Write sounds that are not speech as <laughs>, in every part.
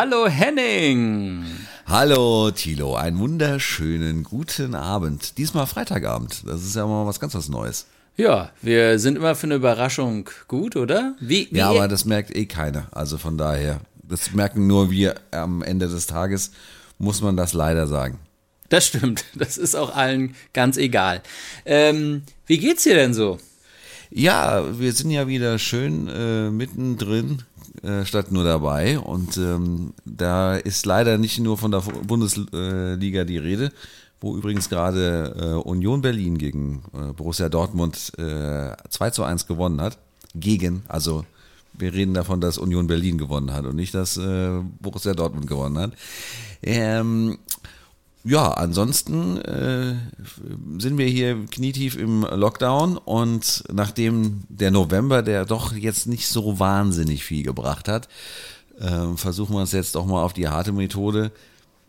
Hallo Henning. Hallo Thilo, einen wunderschönen guten Abend. Diesmal Freitagabend. Das ist ja mal was ganz was Neues. Ja, wir sind immer für eine Überraschung gut, oder? Wie, wie ja, aber das merkt eh keiner. Also von daher, das merken nur wir am Ende des Tages, muss man das leider sagen. Das stimmt. Das ist auch allen ganz egal. Ähm, wie geht's dir denn so? Ja, wir sind ja wieder schön äh, mittendrin äh, statt nur dabei. Und ähm, da ist leider nicht nur von der Bundesliga die Rede, wo übrigens gerade äh, Union Berlin gegen äh, Borussia Dortmund äh, 2 zu 1 gewonnen hat. Gegen, also wir reden davon, dass Union Berlin gewonnen hat und nicht, dass äh, Borussia Dortmund gewonnen hat. Ähm, ja, ansonsten äh, sind wir hier knietief im Lockdown und nachdem der November, der doch jetzt nicht so wahnsinnig viel gebracht hat, äh, versuchen wir es jetzt doch mal auf die harte Methode.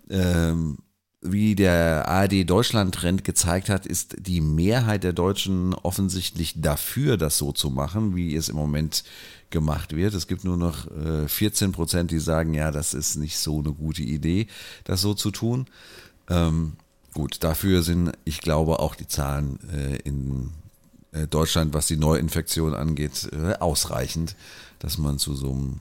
Ähm, wie der ARD Deutschland-Trend gezeigt hat, ist die Mehrheit der Deutschen offensichtlich dafür, das so zu machen, wie es im Moment gemacht wird. Es gibt nur noch äh, 14 Prozent, die sagen, ja, das ist nicht so eine gute Idee, das so zu tun. Ähm, gut, dafür sind, ich glaube, auch die Zahlen äh, in äh, Deutschland, was die Neuinfektion angeht, äh, ausreichend, dass man zu so, einem,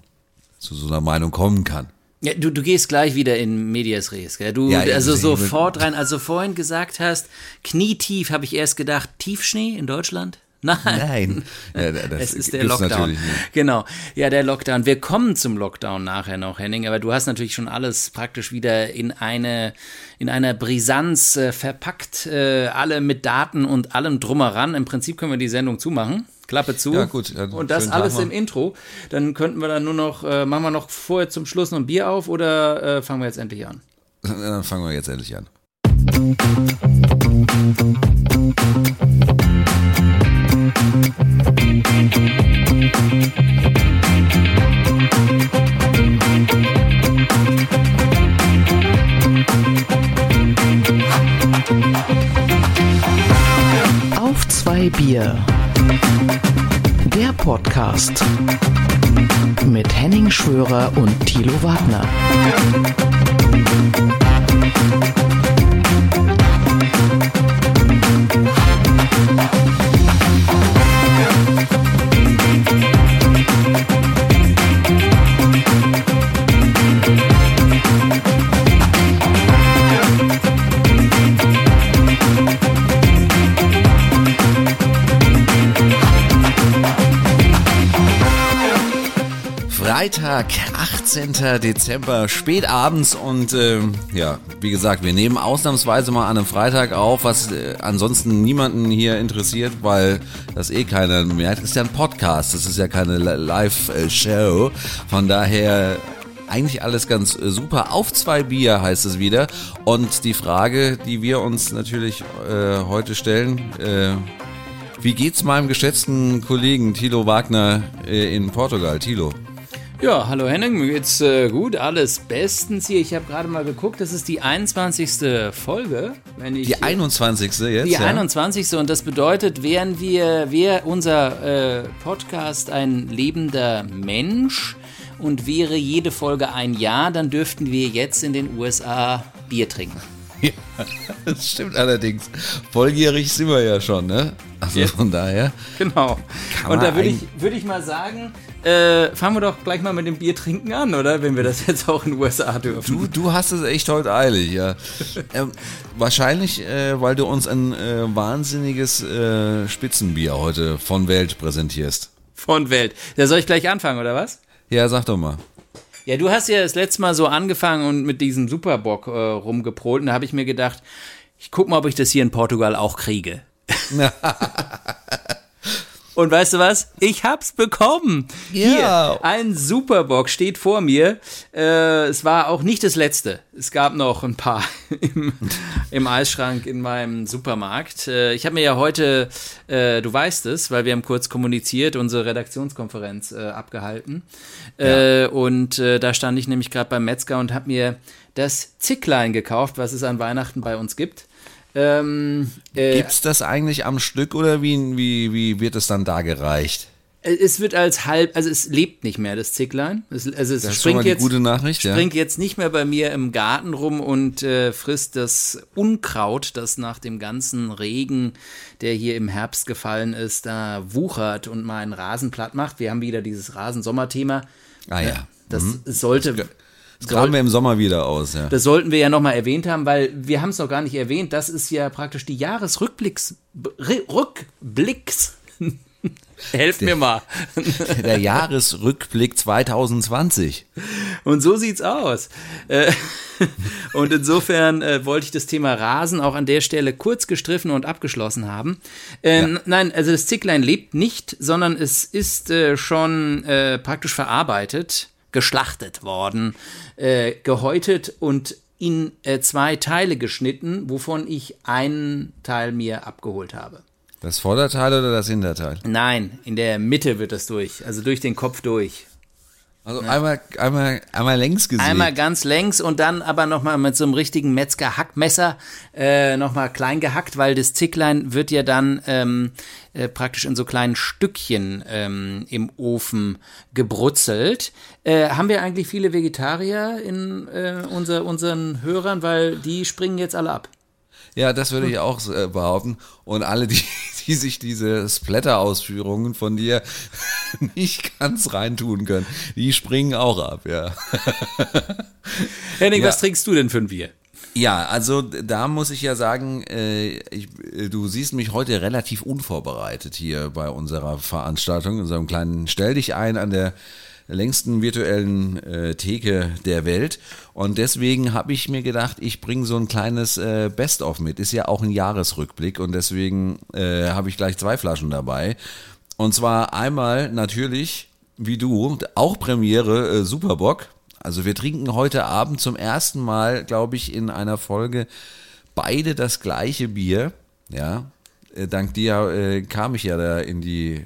zu so einer Meinung kommen kann. Ja, du, du gehst gleich wieder in Medias Res, gell? Du, ja, also sofort rein, also vorhin gesagt hast, knietief, habe ich erst gedacht, Tiefschnee in Deutschland? Nein. Nein. Ja, es ist der Lockdown. Genau. Ja, der Lockdown. Wir kommen zum Lockdown nachher noch, Henning, aber du hast natürlich schon alles praktisch wieder in eine, in einer Brisanz äh, verpackt, äh, alle mit Daten und allem drumheran. Im Prinzip können wir die Sendung zumachen. Klappe zu. Ja, gut. Ja, und das alles im Intro. Dann könnten wir dann nur noch, äh, machen wir noch vorher zum Schluss noch ein Bier auf oder äh, fangen wir jetzt endlich an? <laughs> Dann fangen wir jetzt endlich an. Auf Bier. Der Podcast mit Henning Schwörer und Thilo Wagner. Freitag, 18. Dezember, spät abends und äh, ja, wie gesagt, wir nehmen ausnahmsweise mal an einem Freitag auf, was äh, ansonsten niemanden hier interessiert, weil das eh keiner merkt. Ist ja ein Podcast, das ist ja keine Live-Show. Von daher eigentlich alles ganz äh, super. Auf zwei Bier heißt es wieder. Und die Frage, die wir uns natürlich äh, heute stellen, äh, wie geht's meinem geschätzten Kollegen Thilo Wagner äh, in Portugal? Thilo. Ja, hallo Henning, mir geht's äh, gut, alles bestens hier. Ich habe gerade mal geguckt, das ist die 21. Folge. Wenn ich, die 21. jetzt? Die ja. 21. Und das bedeutet, wären wir, wäre unser äh, Podcast ein lebender Mensch und wäre jede Folge ein Jahr, dann dürften wir jetzt in den USA Bier trinken. <laughs> Ja, das stimmt allerdings. Volljährig sind wir ja schon, ne? Also ja. von daher. Genau. Und da würde ich, würd ich mal sagen, äh, fangen wir doch gleich mal mit dem Bier trinken an, oder? Wenn wir das <laughs> jetzt auch in den USA dürfen. Du, du hast es echt heute eilig, ja. <laughs> ähm, wahrscheinlich, äh, weil du uns ein äh, wahnsinniges äh, Spitzenbier heute von Welt präsentierst. Von Welt. Da soll ich gleich anfangen, oder was? Ja, sag doch mal. Ja, du hast ja das letzte Mal so angefangen und mit diesem Superbock äh, rumgeprolt. Und da habe ich mir gedacht, ich guck mal, ob ich das hier in Portugal auch kriege. <laughs> <laughs> Und weißt du was? Ich hab's bekommen. Ja. Hier, ein Superbock steht vor mir. Äh, es war auch nicht das letzte. Es gab noch ein paar <laughs> im, im Eisschrank in meinem Supermarkt. Äh, ich habe mir ja heute, äh, du weißt es, weil wir haben kurz kommuniziert, unsere Redaktionskonferenz äh, abgehalten. Ja. Äh, und äh, da stand ich nämlich gerade beim Metzger und habe mir das Zicklein gekauft, was es an Weihnachten bei uns gibt. Ähm, äh, Gibt's das eigentlich am Stück oder wie, wie, wie wird es dann da gereicht? Es wird als halb, also es lebt nicht mehr, das Zicklein. Es, also es das springt, jetzt, gute Nachricht, springt ja. jetzt nicht mehr bei mir im Garten rum und äh, frisst das Unkraut, das nach dem ganzen Regen, der hier im Herbst gefallen ist, da wuchert und mal einen Rasen platt macht. Wir haben wieder dieses Rasensommerthema. Ah ja. Das mhm. sollte. Das, das graben wir im Sommer wieder aus, ja. Das sollten wir ja nochmal erwähnt haben, weil wir haben es noch gar nicht erwähnt. Das ist ja praktisch die Jahresrückblicks. Rückblicks. <laughs> Helft mir mal. <laughs> Der Jahresrückblick 2020. Und so sieht's aus. Äh, <laughs> und insofern äh, wollte ich das Thema Rasen auch an der Stelle kurz gestriffen und abgeschlossen haben. Äh, ja. Nein, also das Zicklein lebt nicht, sondern es ist schon praktisch verarbeitet, geschlachtet worden, gehäutet und in zwei Teile geschnitten, wovon ich einen Teil mir abgeholt habe. Das Vorderteil oder das Hinterteil? Nein, in der Mitte wird das durch, also durch den Kopf durch. Also ja. einmal, einmal, einmal längs gesehen. Einmal ganz längs und dann aber nochmal mit so einem richtigen Metzger-Hackmesser äh, nochmal klein gehackt, weil das Zicklein wird ja dann ähm, äh, praktisch in so kleinen Stückchen ähm, im Ofen gebrutzelt. Äh, haben wir eigentlich viele Vegetarier in äh, unser, unseren Hörern, weil die springen jetzt alle ab. Ja, das würde ich auch äh, behaupten. Und alle, die, <laughs> die sich diese Splatter-Ausführungen von dir <laughs> nicht ganz reintun können, die springen auch ab, ja. <laughs> Henning, ja. was trinkst du denn für ein Bier? Ja, also da muss ich ja sagen, äh, ich, äh, du siehst mich heute relativ unvorbereitet hier bei unserer Veranstaltung, in unserem kleinen Stell dich ein an der längsten virtuellen äh, Theke der Welt. Und deswegen habe ich mir gedacht, ich bringe so ein kleines äh, Best-of mit. Ist ja auch ein Jahresrückblick und deswegen äh, habe ich gleich zwei Flaschen dabei. Und zwar einmal natürlich, wie du, auch Premiere äh, Superbock. Also wir trinken heute Abend zum ersten Mal, glaube ich, in einer Folge beide das gleiche Bier. Ja, dank dir äh, kam ich ja da in die, äh,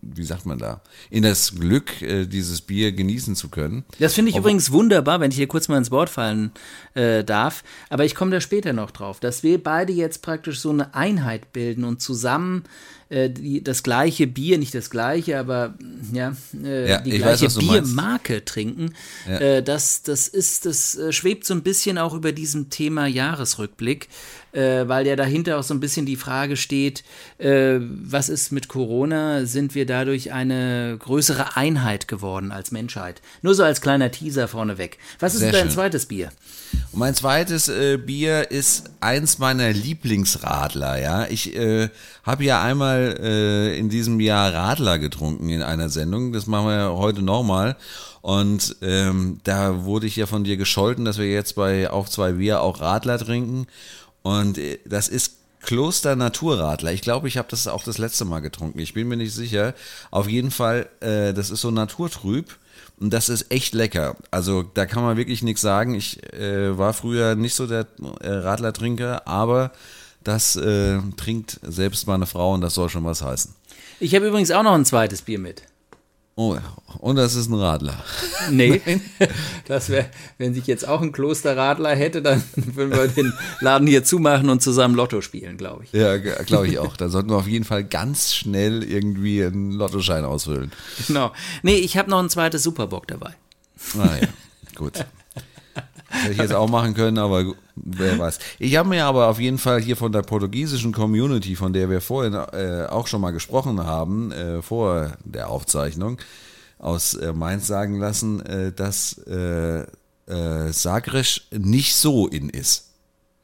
wie sagt man da, in das Glück, äh, dieses Bier genießen zu können. Das finde ich Ob übrigens wunderbar, wenn ich hier kurz mal ins Wort fallen äh, darf. Aber ich komme da später noch drauf, dass wir beide jetzt praktisch so eine Einheit bilden und zusammen äh, die, das gleiche Bier, nicht das gleiche, aber ja, äh, ja die gleiche weiß, Biermarke trinken. Ja. Äh, das, das ist, das äh, schwebt so ein bisschen auch über diesem Thema Jahresrückblick, äh, weil ja dahinter auch so ein bisschen die Frage steht, äh, was ist mit Corona? Sind wir dadurch eine größere Einheit geworden als Menschheit? Nur so als kleiner Teaser vorneweg. Was ist Sehr dein schön. zweites Bier? Und mein zweites Bier ist eins meiner Lieblingsradler. Ja, ich habe ja einmal äh, in diesem Jahr Radler getrunken in einer Sendung. Das machen wir ja heute nochmal. Und ähm, da wurde ich ja von dir gescholten, dass wir jetzt bei Auf zwei Bier auch Radler trinken. Und äh, das ist Kloster Naturradler. Ich glaube, ich habe das auch das letzte Mal getrunken. Ich bin mir nicht sicher. Auf jeden Fall, äh, das ist so naturtrüb. Und das ist echt lecker. Also da kann man wirklich nichts sagen. Ich äh, war früher nicht so der äh, Radlertrinker, aber das äh, trinkt selbst meine Frau und das soll schon was heißen. Ich habe übrigens auch noch ein zweites Bier mit. Oh, und das ist ein Radler. <laughs> Nee, das wäre, wenn sich jetzt auch ein Klosterradler hätte, dann <laughs> würden wir den Laden hier zumachen und zusammen Lotto spielen, glaube ich. Ja, glaube ich auch. Da sollten wir auf jeden Fall ganz schnell irgendwie einen Lottoschein ausfüllen. Genau. Nee, ich habe noch ein zweites Superbock dabei. Ah ja, gut. <laughs> Hätte ich jetzt auch machen können, aber wer weiß. Ich habe mir aber auf jeden Fall hier von der portugiesischen Community, von der wir vorhin äh, auch schon mal gesprochen haben, äh, vor der Aufzeichnung, aus äh, Mainz sagen lassen, äh, dass äh, äh, Sagres nicht so in ist.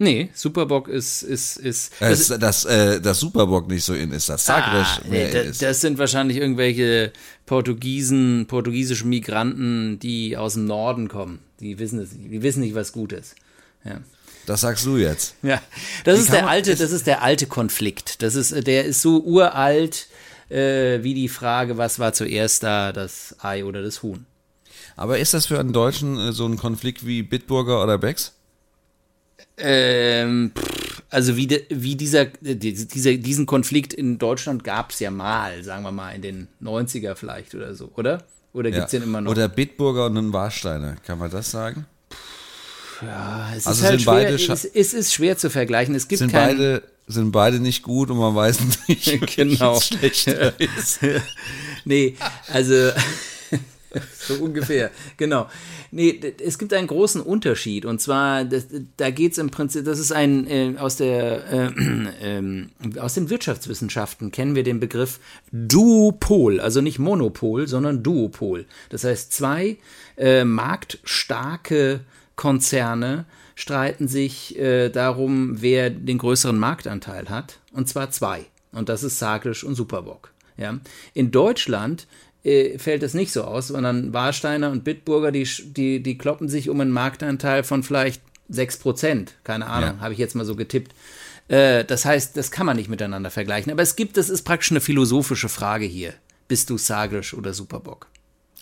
Nee, Superbock ist, ist, ist. Das, das, das, äh, das Superbock nicht so in ist, das Sagres ah, nee, da, ist. Das sind wahrscheinlich irgendwelche Portugiesen, portugiesische Migranten, die aus dem Norden kommen. Die wissen es, die wissen nicht, was gut ist. Ja. Das sagst du jetzt. Ja, das ist der alte, das ist der alte Konflikt. Das ist, der ist so uralt äh, wie die Frage, was war zuerst da, das Ei oder das Huhn. Aber ist das für einen Deutschen äh, so ein Konflikt wie Bitburger oder Becks? Ähm, also wie, de, wie dieser, dieser, diesen Konflikt in Deutschland gab es ja mal, sagen wir mal in den 90er vielleicht oder so, oder? Oder gibt es ja. den immer noch? Oder Bitburger und ein Warsteiner, kann man das sagen? Ja, es also ist halt schwer, es, es, ist schwer zu vergleichen. Es gibt sind beide sind beide nicht gut und man weiß nicht, <laughs> genau. schlechter <laughs> ist. nee, also <laughs> so ungefähr, genau. Nee, es gibt einen großen Unterschied und zwar, das, da geht es im Prinzip, das ist ein, äh, aus, der, äh, <clears throat> äh, aus den Wirtschaftswissenschaften kennen wir den Begriff Duopol, also nicht Monopol, sondern Duopol. Das heißt, zwei äh, marktstarke Konzerne streiten sich äh, darum, wer den größeren Marktanteil hat. Und zwar zwei. Und das ist Sagisch und Superbock. Ja. In Deutschland äh, fällt es nicht so aus, sondern Warsteiner und Bitburger, die, die, die kloppen sich um einen Marktanteil von vielleicht 6%. Keine Ahnung, ja. habe ich jetzt mal so getippt. Äh, das heißt, das kann man nicht miteinander vergleichen. Aber es gibt, das ist praktisch eine philosophische Frage hier. Bist du Sagisch oder Superbock?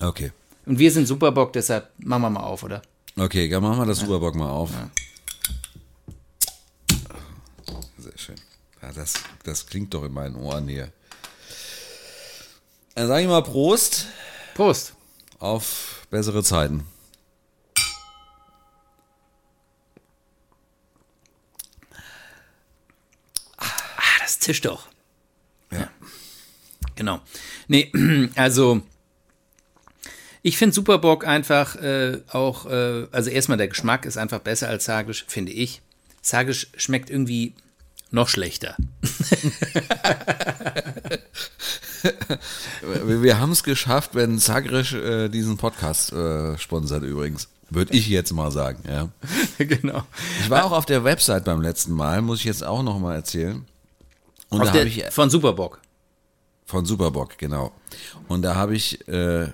Okay. Und wir sind Superbock, deshalb machen wir mal auf, oder? Okay, dann machen wir das ja. Superbock mal auf. Ja. Sehr schön. Ja, das, das klingt doch in meinen Ohren hier. Dann sage ich mal Prost. Prost. Auf bessere Zeiten. Ah, das zischt doch. Ja. Genau. Nee, <clears throat> also ich finde Superbock einfach äh, auch, äh, also erstmal der Geschmack ist einfach besser als Sagisch, finde ich. Sagisch schmeckt irgendwie noch schlechter. <laughs> <laughs> wir, wir haben es geschafft, wenn Sagrisch äh, diesen Podcast äh, sponsert übrigens. Würde ich jetzt mal sagen, ja. <laughs> genau. Ich war auch auf der Website beim letzten Mal, muss ich jetzt auch noch mal erzählen. Und auf da der, ich, von Superbock. Von Superbock, genau. Und da habe ich äh,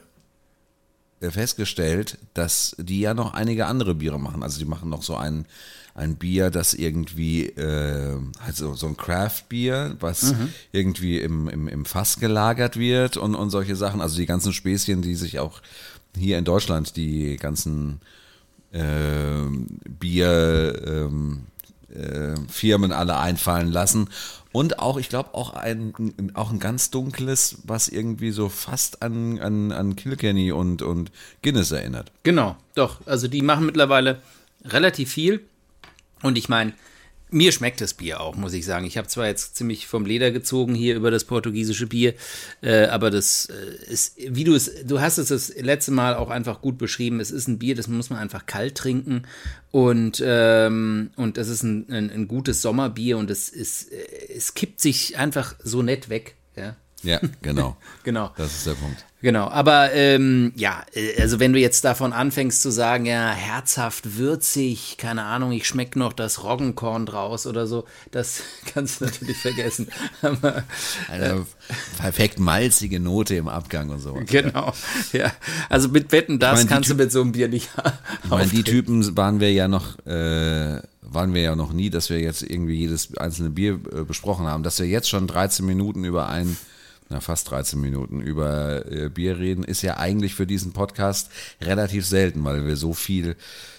äh, festgestellt, dass die ja noch einige andere Biere machen. Also die machen noch so ein, ein Bier, das irgendwie, äh, also so ein Craft-Bier, was mhm. irgendwie im, im, im Fass gelagert wird und, und solche Sachen. Also die ganzen Späßchen, die sich auch hier in Deutschland, die ganzen äh, Bier, ähm, äh, Firmen alle einfallen lassen. Und auch, ich glaube, auch ein, auch ein ganz dunkles, was irgendwie so fast an, an, an Kilkenny und, und Guinness erinnert. Genau, doch. Also die machen mittlerweile relativ viel. Und ich meine, mir schmeckt das Bier auch, muss ich sagen. Ich habe zwar jetzt ziemlich vom Leder gezogen hier über das portugiesische Bier, äh, aber das äh, ist, wie du es, du hast es das letzte Mal auch einfach gut beschrieben. Es ist ein Bier, das muss man einfach kalt trinken und ähm, und das ist ein, ein, ein gutes Sommerbier und es ist, äh, es kippt sich einfach so nett weg. Ja, ja, genau. <laughs> genau. Das ist der Punkt. Genau, aber ähm, ja, äh, also wenn du jetzt davon anfängst zu sagen, ja, herzhaft, würzig, keine Ahnung, ich schmecke noch das Roggenkorn draus oder so, das <laughs> kannst du natürlich vergessen. <laughs> Aber, Eine äh, perfekt malzige Note im Abgang und so. Genau, ja. Also mit Wetten, das ich mein, kannst du mit so einem Bier nicht Ich meine, die Typen waren wir ja noch, äh, waren wir ja noch nie, dass wir jetzt irgendwie jedes einzelne Bier äh, besprochen haben, dass wir jetzt schon 13 Minuten über ein na, fast 13 Minuten über äh, Bier reden, ist ja eigentlich für diesen Podcast relativ selten, weil wir so viel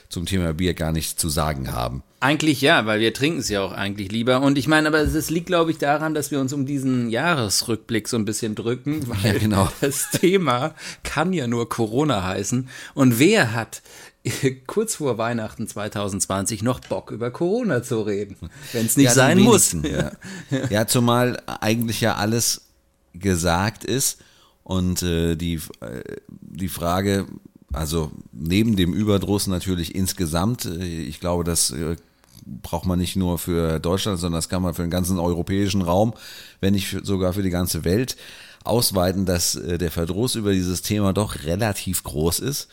zum Thema Bier gar nicht zu sagen haben. Eigentlich ja, weil wir trinken es ja auch eigentlich lieber. Und ich meine, aber es liegt, glaube ich, daran, dass wir uns um diesen Jahresrückblick so ein bisschen drücken, weil ja, genau. <laughs> das Thema kann ja nur Corona heißen. Und wer hat <laughs> kurz vor Weihnachten 2020 noch Bock über Corona zu reden, wenn es nicht ja, sein muss. Ja. <laughs> ja, zumal eigentlich ja alles gesagt ist. Und äh, die, äh, die Frage, also neben dem Überdruss natürlich insgesamt, äh, ich glaube, das äh, braucht man nicht nur für Deutschland, sondern das kann man für den ganzen europäischen Raum, wenn nicht sogar für die ganze Welt ausweiten, dass äh, der Verdruss über dieses Thema doch relativ groß ist.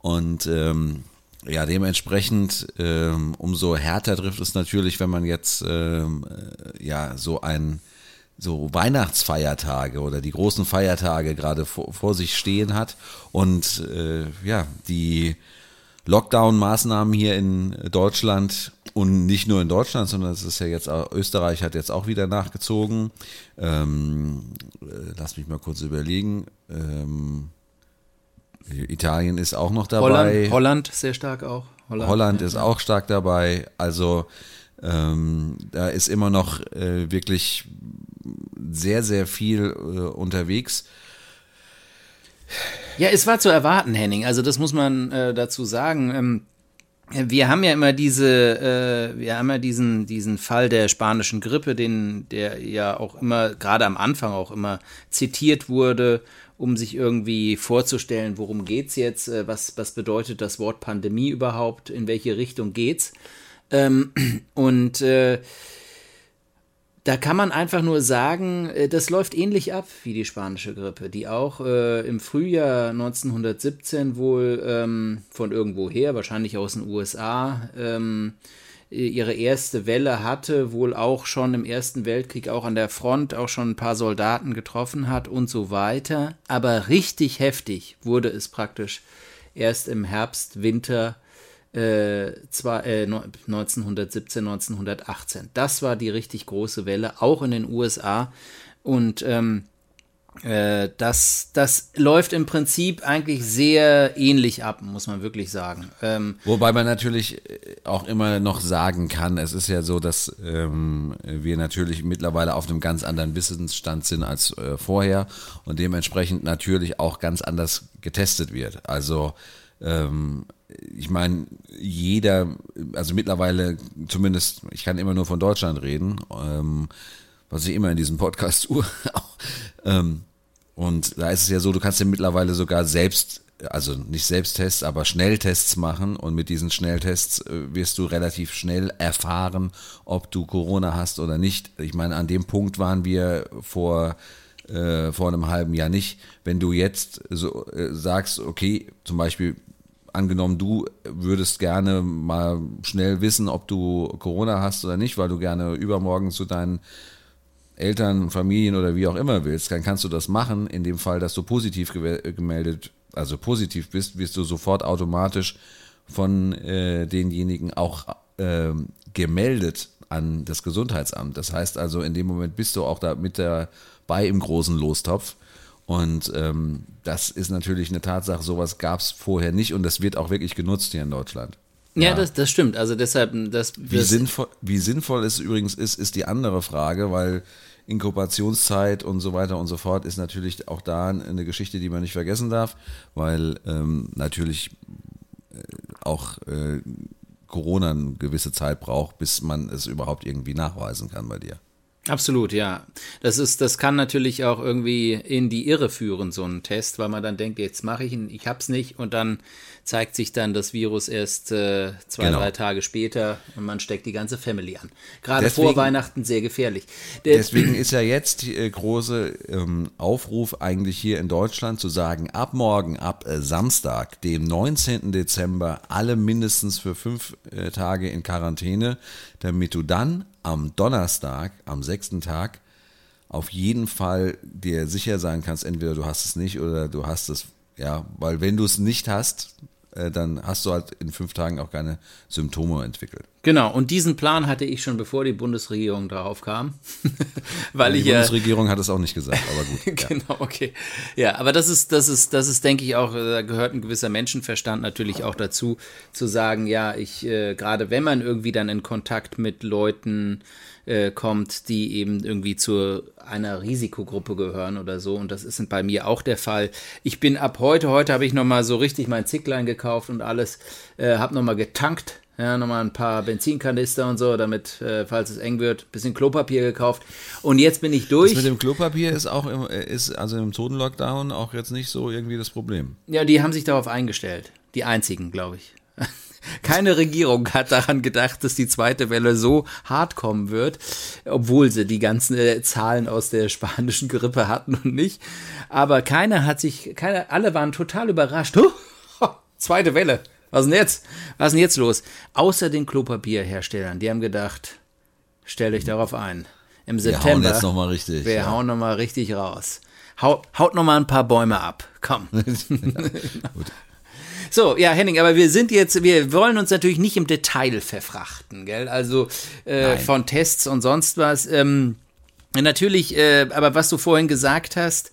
Und ähm, ja, dementsprechend ähm, umso härter trifft es natürlich, wenn man jetzt ähm, äh, ja so ein so Weihnachtsfeiertage oder die großen Feiertage gerade vor, vor sich stehen hat und äh, ja, die Lockdown-Maßnahmen hier in Deutschland und nicht nur in Deutschland, sondern es ist ja jetzt auch, Österreich hat jetzt auch wieder nachgezogen. Ähm, äh, lass mich mal kurz überlegen. Ähm, Italien ist auch noch dabei. Holland, Holland sehr stark auch. Holland, Holland ja. ist auch stark dabei. Also ähm, da ist immer noch äh, wirklich sehr, sehr viel äh, unterwegs. Ja, es war zu erwarten, Henning. Also das muss man äh, dazu sagen. Ähm, wir haben ja immer diese, äh, wir haben ja diesen, diesen Fall der spanischen Grippe, den, der ja auch immer, gerade am Anfang auch immer zitiert wurde, um sich irgendwie vorzustellen, worum geht's jetzt, äh, was, was bedeutet das Wort Pandemie überhaupt, in welche Richtung geht's. Ähm, <clears throat> und äh, da kann man einfach nur sagen, äh, das läuft ähnlich ab wie die spanische Grippe, die auch äh, im Frühjahr 1917 wohl ähm, von irgendwoher, wahrscheinlich aus den USA, ähm, ihre erste Welle hatte, wohl auch schon im Ersten Weltkrieg, auch an der Front, auch schon ein paar Soldaten getroffen hat und so weiter. Aber richtig heftig wurde es praktisch erst im Herbst, Winter äh, zwar, äh, 1917, 1918. Das war die richtig große Welle, auch in den USA. Und ähm, äh, das, das läuft im Prinzip eigentlich sehr ähnlich ab, muss man wirklich sagen. Ähm, Wobei man natürlich auch immer noch sagen kann, es ist ja so, dass ähm, wir natürlich mittlerweile auf einem ganz anderen Wissensstand sind als äh, vorher und dementsprechend natürlich auch ganz anders getestet wird. Also ähm, ich meine, jeder, also mittlerweile zumindest, ich kann immer nur von Deutschland reden, ähm, was ich immer in diesem Podcast <laughs> tue. ähm, und da ist es ja so, du kannst ja mittlerweile sogar selbst, also nicht Selbsttests, aber Schnelltests machen und mit diesen Schnelltests äh, wirst du relativ schnell erfahren, ob du Corona hast oder nicht. Ich meine, an dem Punkt waren wir vor äh, vor einem halben Jahr nicht. Wenn du jetzt so äh, sagst, okay, zum Beispiel angenommen, du würdest gerne mal schnell wissen, ob du Corona hast oder nicht, weil du gerne übermorgen zu deinen Eltern, Familien oder wie auch immer willst, dann kannst du das machen. In dem Fall, dass du positiv gemeldet, also positiv bist, wirst du sofort automatisch von äh, denjenigen auch äh, gemeldet an das Gesundheitsamt. Das heißt also, in dem Moment bist du auch da mit dabei im großen Lostopf. Und ähm, das ist natürlich eine Tatsache, sowas gab es vorher nicht und das wird auch wirklich genutzt hier in Deutschland. Ja, ja, Das, das stimmt. Also deshalb, das, wie, das sinnvoll, wie sinnvoll es übrigens ist, ist die andere Frage, weil Inkubationszeit und so weiter und so fort ist natürlich auch da eine Geschichte, die man nicht vergessen darf, weil ähm, natürlich äh, auch äh, Corona eine gewisse Zeit braucht, bis man es überhaupt irgendwie nachweisen kann bei dir. Absolut, ja. Das ist, das kann natürlich auch irgendwie in die Irre führen, so ein Test, weil man dann denkt, jetzt mache ich ihn, ich hab's nicht und dann zeigt sich dann das Virus erst äh, zwei, genau. drei Tage später und man steckt die ganze Family an. Gerade deswegen, vor Weihnachten sehr gefährlich. Der, deswegen ist ja jetzt die äh, große ähm, Aufruf eigentlich hier in Deutschland zu sagen, ab morgen, ab äh, Samstag, dem 19. Dezember, alle mindestens für fünf äh, Tage in Quarantäne, damit du dann am Donnerstag, am sechsten Tag, auf jeden Fall dir sicher sein kannst, entweder du hast es nicht oder du hast es, ja, weil wenn du es nicht hast, dann hast du halt in fünf Tagen auch keine Symptome entwickelt. Genau, und diesen Plan hatte ich schon bevor die Bundesregierung darauf kam. <laughs> Weil die ich, Bundesregierung hat es auch nicht gesagt, aber gut. <laughs> genau, okay. Ja, aber das ist, das ist, das ist, denke ich, auch, da gehört ein gewisser Menschenverstand natürlich auch dazu, zu sagen, ja, ich, äh, gerade wenn man irgendwie dann in Kontakt mit Leuten äh, kommt, die eben irgendwie zu einer Risikogruppe gehören oder so. Und das ist bei mir auch der Fall. Ich bin ab heute, heute habe ich nochmal so richtig mein Zicklein gekauft und alles, äh, habe nochmal getankt. Ja, nochmal ein paar Benzinkanister und so, damit, äh, falls es eng wird, bisschen Klopapier gekauft. Und jetzt bin ich durch. Das mit dem Klopapier ist auch im, äh, ist also im Zonen-Lockdown auch jetzt nicht so irgendwie das Problem. Ja, die haben sich darauf eingestellt. Die einzigen, glaube ich. <laughs> Keine Regierung hat daran gedacht, dass die zweite Welle so hart kommen wird, obwohl sie die ganzen äh, Zahlen aus der spanischen Grippe hatten und nicht. Aber keiner hat sich, keiner, alle waren total überrascht. Oh, zweite Welle. Was denn jetzt? Was ist denn jetzt los? Außer den Klopapierherstellern, die haben gedacht, stellt euch darauf ein. Im September. Wir hauen jetzt nochmal richtig. Wir ja. hauen nochmal richtig raus. Haut, haut nochmal ein paar Bäume ab. Komm. <laughs> <laughs> Gut. So, ja, Henning, aber wir sind jetzt, wir wollen uns natürlich nicht im Detail verfrachten, gell? Also äh, von Tests und sonst was. Ähm, natürlich, äh, aber was du vorhin gesagt hast,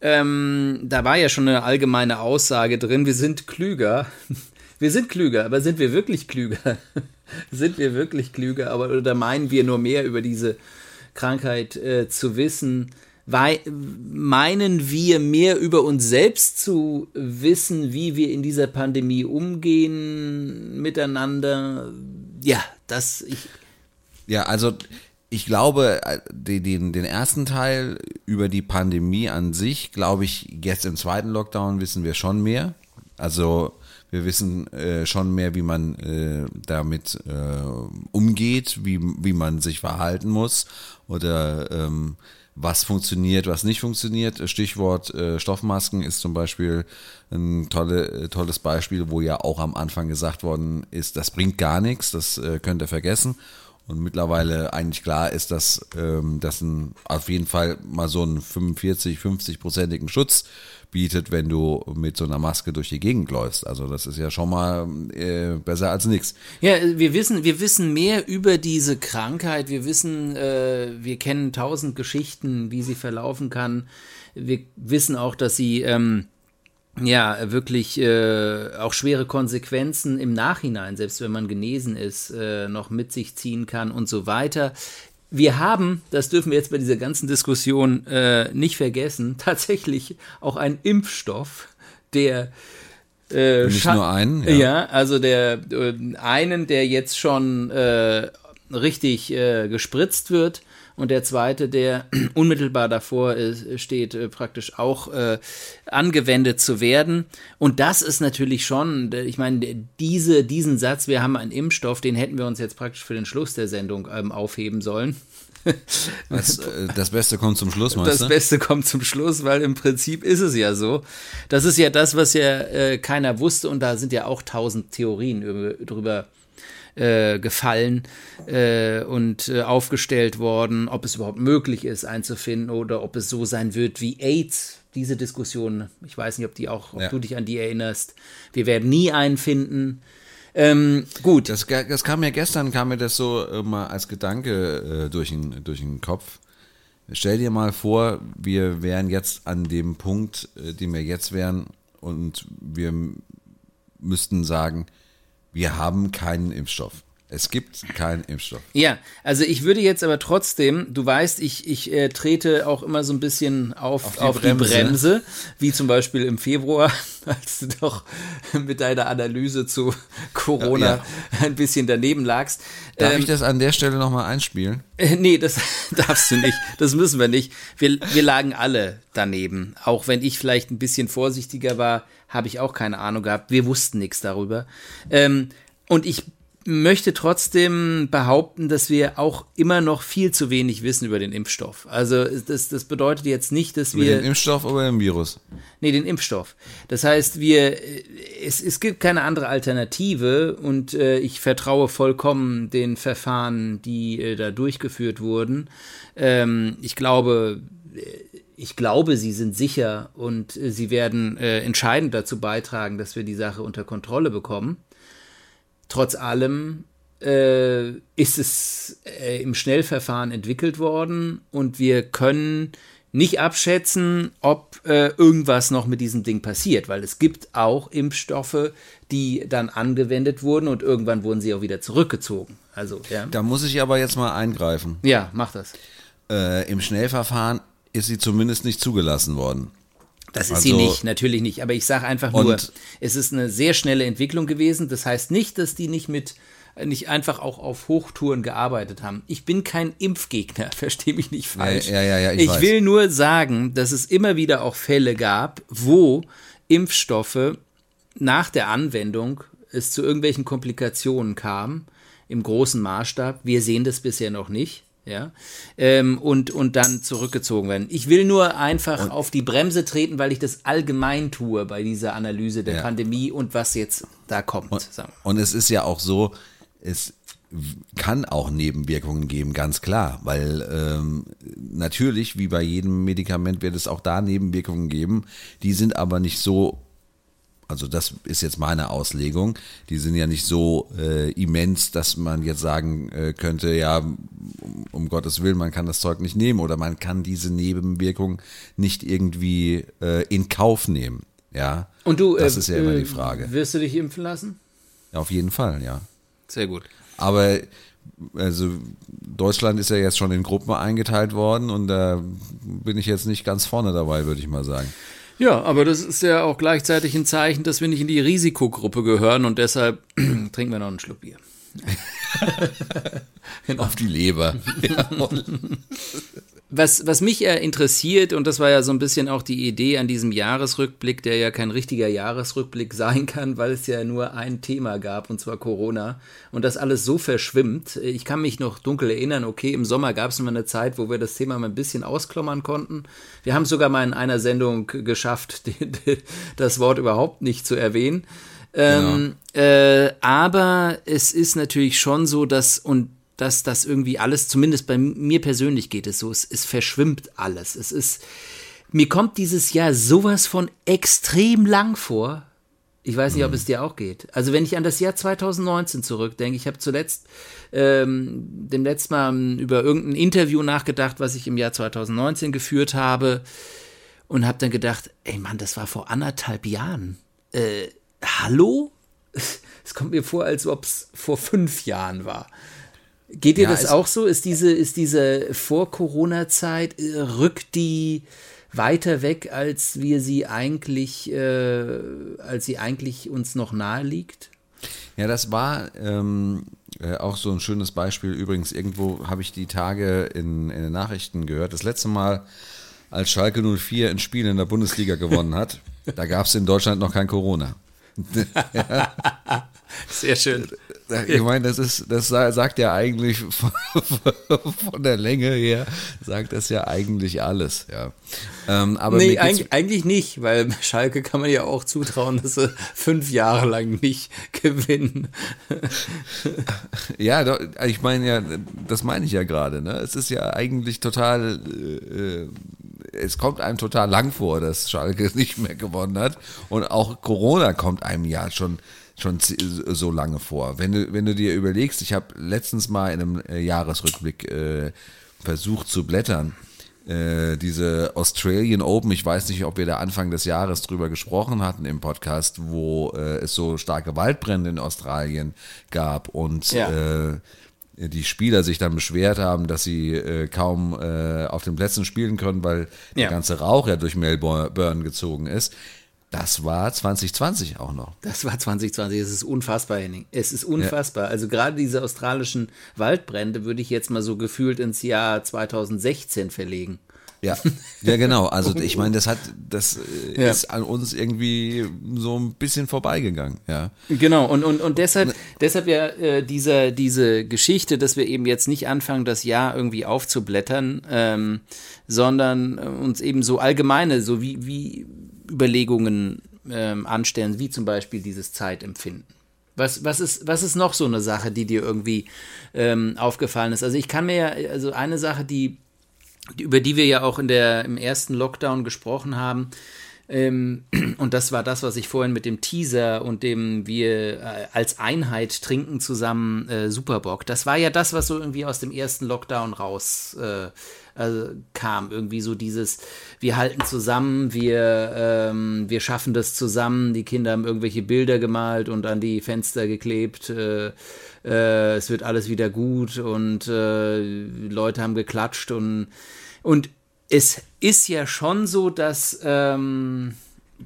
ähm, da war ja schon eine allgemeine Aussage drin, wir sind klüger. <laughs> Wir sind klüger, aber sind wir wirklich klüger? <laughs> sind wir wirklich klüger? Aber oder meinen wir nur mehr über diese Krankheit äh, zu wissen? Meinen wir mehr über uns selbst zu wissen, wie wir in dieser Pandemie umgehen miteinander. Ja, das ich. Ja, also ich glaube, äh, den, den ersten Teil über die Pandemie an sich, glaube ich, jetzt im zweiten Lockdown wissen wir schon mehr. Also wir wissen äh, schon mehr, wie man äh, damit äh, umgeht, wie, wie man sich verhalten muss oder ähm, was funktioniert, was nicht funktioniert. Stichwort äh, Stoffmasken ist zum Beispiel ein tolle, äh, tolles Beispiel, wo ja auch am Anfang gesagt worden ist, das bringt gar nichts, das äh, könnt ihr vergessen und mittlerweile eigentlich klar ist, dass ähm, das ein, auf jeden Fall mal so einen 45, 50-prozentigen Schutz bietet, wenn du mit so einer Maske durch die Gegend läufst. Also das ist ja schon mal äh, besser als nichts. Ja, wir wissen, wir wissen mehr über diese Krankheit. Wir wissen, äh, wir kennen tausend Geschichten, wie sie verlaufen kann. Wir wissen auch, dass sie ähm, ja, wirklich äh, auch schwere Konsequenzen im Nachhinein, selbst wenn man genesen ist, äh, noch mit sich ziehen kann und so weiter. Wir haben, das dürfen wir jetzt bei dieser ganzen Diskussion äh, nicht vergessen, <laughs> tatsächlich auch einen Impfstoff, der äh, nicht nur einen. Ja. ja, also der äh, einen, der jetzt schon äh, richtig äh, gespritzt wird und der zweite, der <clears throat> unmittelbar davor steht, äh, praktisch auch äh, angewendet zu werden. Und das ist natürlich schon, ich meine, diese, diesen Satz, wir haben einen Impfstoff, den hätten wir uns jetzt praktisch für den Schluss der Sendung ähm, aufheben sollen. <laughs> Das, äh, das, Beste kommt zum Schluss, meinst Das Beste kommt zum Schluss, weil im Prinzip ist es ja so. Das ist ja das, was ja äh, keiner wusste und da sind ja auch tausend Theorien drüber äh, gefallen äh, und äh, aufgestellt worden, ob es überhaupt möglich ist einzufinden oder ob es so sein wird wie AIDS. Diese Diskussion, ich weiß nicht, ob die auch, ob ja. du dich an die erinnerst. Wir werden nie einen finden. Ähm, gut. Das, das, kam mir gestern, kam mir das so mal als Gedanke äh, durch, den, durch den Kopf. Stell dir mal vor, wir wären jetzt an dem Punkt, äh, den wir jetzt wären, und wir müssten sagen, wir haben keinen Impfstoff. Es gibt keinen Impfstoff. Ja, also ich würde jetzt aber trotzdem, du weißt, ich, ich äh, trete auch immer so ein bisschen auf, auf, die, auf Bremse. die, Bremse. wie zum Beispiel im Februar, <laughs> als du doch mit deiner Analyse zu Corona ja, ja. ein bisschen daneben lagst. Darf ähm, ich das an der Stelle nochmal einspielen? Äh, nee, das <laughs> darfst du nicht. Das müssen wir nicht. Wir, wir lagen alle daneben. Auch wenn ich vielleicht ein bisschen vorsichtiger war, habe ich auch keine Ahnung gehabt. Wir wussten nichts darüber. Ähm, und ich möchte trotzdem behaupten, dass wir auch immer noch viel zu wenig wissen über den Impfstoff. Also das, das bedeutet jetzt nicht, dass wir... Den Impfstoff oder den Virus? Nee, den Impfstoff. Das heißt, wir, es, es gibt keine andere Alternative und äh, ich vertraue vollkommen den Verfahren, die äh, da durchgeführt wurden. Ähm, ich glaube, ich glaube, sie sind sicher und äh, sie werden äh, entscheidend dazu beitragen, dass wir die Sache unter Kontrolle bekommen. Trotz allem äh, ist es äh, im Schnellverfahren entwickelt worden und wir können nicht abschätzen, ob äh, irgendwas noch mit diesem Ding passiert, weil es gibt auch Impfstoffe, die dann angewendet wurden und irgendwann wurden sie auch wieder zurückgezogen. Also, ja. Da muss ich aber jetzt mal eingreifen. Ja, mach das. Äh, Im Schnellverfahren ist sie zumindest nicht zugelassen worden. Das ist also, sie nicht, natürlich nicht. Aber ich sage einfach nur, es ist eine sehr schnelle Entwicklung gewesen. Das heißt nicht, dass die nicht mit nicht einfach auch auf Hochtouren gearbeitet haben. Ich bin kein Impfgegner, <laughs> verstehe mich nicht falsch. Ja, ja, ja, ich, ich will nur sagen, dass es immer wieder auch Fälle gab, wo Impfstoffe nach der Anwendung es zu irgendwelchen Komplikationen kam im großen Maßstab. Wir sehen das bisher noch nicht ja, ähm, und, und dann zurückgezogen werden. Ich will nur einfach und auf die Bremse treten, weil ich das allgemein tue bei dieser Analyse der ja. Pandemie und was jetzt da kommt. Und, und es ist ja auch so, es kann auch Nebenwirkungen geben, ganz klar, weil ähm, natürlich, wie bei jedem Medikament, wird es auch da Nebenwirkungen geben, die sind aber nicht so also das ist jetzt meine Auslegung. Die sind ja nicht so äh, immens, dass man jetzt sagen äh, könnte, ja, um, um, Gottes Willen, man kann das Zeug nicht nehmen oder man kann diese Nebenwirkung nicht irgendwie äh, in Kauf nehmen. Ja. Und du, das ist ja immer die äh, Frage. Wirst du dich impfen lassen? Ja, auf jeden Fall, ja. Sehr gut. Aber also Deutschland ist ja jetzt schon in Gruppen eingeteilt worden und da bin ich jetzt nicht ganz vorne dabei, würde ich mal sagen. Ja, aber das ist ja auch gleichzeitig ein Zeichen, dass wir nicht in die Risikogruppe gehören und deshalb <clears throat> trinken wir noch einen Schluck Bier. <laughs> <laughs> genau. Auf die Leber. <laughs> Ja. Was, was mich eher interessiert, und das war ja so ein bisschen auch die Idee an diesem Jahresrückblick, der ja kein richtiger Jahresrückblick <laughs> sein kann, weil es ja nur ein Thema gab, und zwar Corona, und das alles so verschwimmt. Ich kann mich noch dunkel erinnern, okay, im Sommer gab es mal eine Zeit, wo wir das Thema mal ein bisschen ausklommern konnten. Wir haben sogar mal in einer Sendung geschafft, <laughs> das Wort überhaupt nicht zu erwähnen. Ähm, genau. äh, aber es ist natürlich schon so, dass, und dass das irgendwie alles, zumindest bei mir persönlich geht es so, es, es verschwimmt alles. Es ist, mir kommt dieses Jahr sowas von extrem lang vor. Ich weiß nicht, ob mhm. es dir auch geht. Also wenn ich an das Jahr 2019 zurückdenke, ich habe zuletzt ähm, dem letzten Mal über irgendein Interview nachgedacht, was ich im Jahr 2019 geführt habe und habe dann gedacht, ey Mann, das war vor anderthalb Jahren. Äh, hallo? <laughs> Es kommt mir vor, als ob es vor fünf Jahren war. Geht dir ja, das auch so? Ist diese, ist diese Vor-Corona-Zeit, äh, rückt die weiter weg, als wir sie eigentlich, äh, als sie eigentlich uns noch nahe liegt? Ja, das war ähm, äh, auch so ein schönes Beispiel. Übrigens, irgendwo habe ich die Tage in, in den Nachrichten gehört. Das letzte Mal, als Schalke 04 ein Spiel in der Bundesliga gewonnen hat, <laughs> da gab es in Deutschland noch kein Corona. <laughs> Sehr schön. <laughs> Ich meine, das ist, das sagt ja eigentlich <laughs> von, von, der Länge her, sagt das ja eigentlich alles, ja. Ähm, aber nee, eigentlich, eigentlich nicht, weil <laughs> Schalke kann man ja auch zutrauen, dass sie fünf Jahre lang nicht gewinnen. ja, doch, ich meine ja, das meine ich ja gerade, ne? Es ist ja eigentlich total, äh, es kommt einem total lang vor, dass Schalke nicht mehr gewonnen hat. Und auch Corona kommt einem ja schon schon so lange vor. Wenn du, wenn du dir überlegst, ich habe letztens mal in einem äh, Jahresrückblick äh, versucht zu blättern, äh, diese Australian Open, ich weiß nicht, ob wir da Anfang des Jahres drüber gesprochen hatten im Podcast, wo äh, es so starke Waldbrände in Australien gab und ja. äh, die Spieler sich dann beschwert haben, dass sie äh, kaum äh, auf den Plätzen spielen können, weil ja. der ganze Rauch ja durch Melbourne gezogen ist. Das war 2020 auch noch. Das war 2020. Es ist unfassbar, Henning. Es ist unfassbar. Ja. Also gerade diese australischen Waldbrände würde ich jetzt mal so gefühlt ins Jahr 2016 verlegen. Ja, ja genau. Also <laughs> ich meine, das hat, das äh, ja. ist an uns irgendwie so ein bisschen vorbeigegangen. Ja. Genau. Und und und deshalb, deshalb ja äh, diese diese Geschichte, dass wir eben jetzt nicht anfangen, das Jahr irgendwie aufzublättern, ähm, sondern äh, uns eben so allgemeine, so wie wie Überlegungen ähm, anstellen, wie zum Beispiel dieses Zeitempfinden. Was, was, ist, was ist noch so eine Sache, die dir irgendwie ähm, aufgefallen ist? Also ich kann mir ja, also eine Sache, die, über die wir ja auch in der, im ersten Lockdown gesprochen haben, ähm, <clears throat> und das war das, was ich vorhin mit dem Teaser und dem wir äh, als Einheit trinken zusammen äh, Superbock. Das war ja das, was so irgendwie aus dem ersten Lockdown raus äh, also kam. Irgendwie so dieses, wir halten zusammen, wir, ähm, wir schaffen das zusammen. Die Kinder haben irgendwelche Bilder gemalt und an die Fenster geklebt. Äh, äh, es wird alles wieder gut und äh, Leute haben geklatscht und, und es ist ja schon so, dass ähm,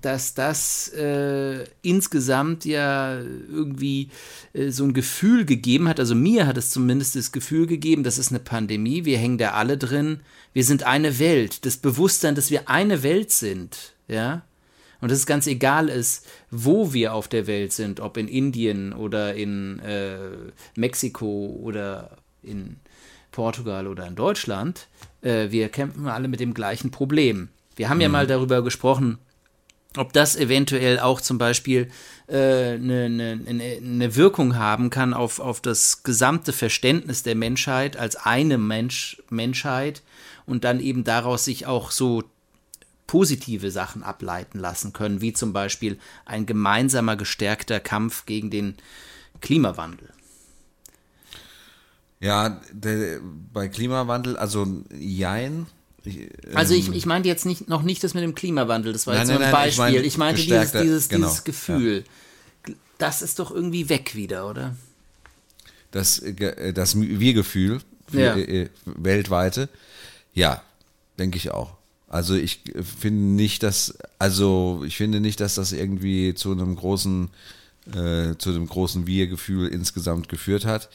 dass das äh, insgesamt ja irgendwie äh, so ein Gefühl gegeben hat, also mir hat es zumindest das Gefühl gegeben, das ist eine Pandemie, wir hängen da alle drin, wir sind eine Welt, das Bewusstsein, dass wir eine Welt sind, ja, und dass es ganz egal ist, wo wir auf der Welt sind, ob in Indien oder in äh, Mexiko oder in Portugal oder in Deutschland, äh, wir kämpfen alle mit dem gleichen Problem. Wir haben mhm. ja mal darüber gesprochen, ob das eventuell auch zum Beispiel eine äh, ne, ne, ne, ne Wirkung haben kann auf, auf das gesamte Verständnis der Menschheit als eine Mensch, Menschheit und dann eben daraus sich auch so positive Sachen ableiten lassen können, wie zum Beispiel ein gemeinsamer gestärkter Kampf gegen den Klimawandel. Ja, der, bei Klimawandel, also Jein, ich, ähm, also ich, ich meinte jetzt nicht, noch nicht das mit dem Klimawandel, das war nein, jetzt nur ein nein, Beispiel. Ich, mein, ich meinte dieses, dieses, genau, dieses Gefühl. Ja. Das ist doch irgendwie weg wieder, oder? das, das Wir-Gefühl ja. weltweite. Ja, denke ich auch. Also ich finde nicht, dass, also ich finde nicht, dass das irgendwie zu einem großen, äh, zu einem großen Wir-Gefühl insgesamt geführt hat.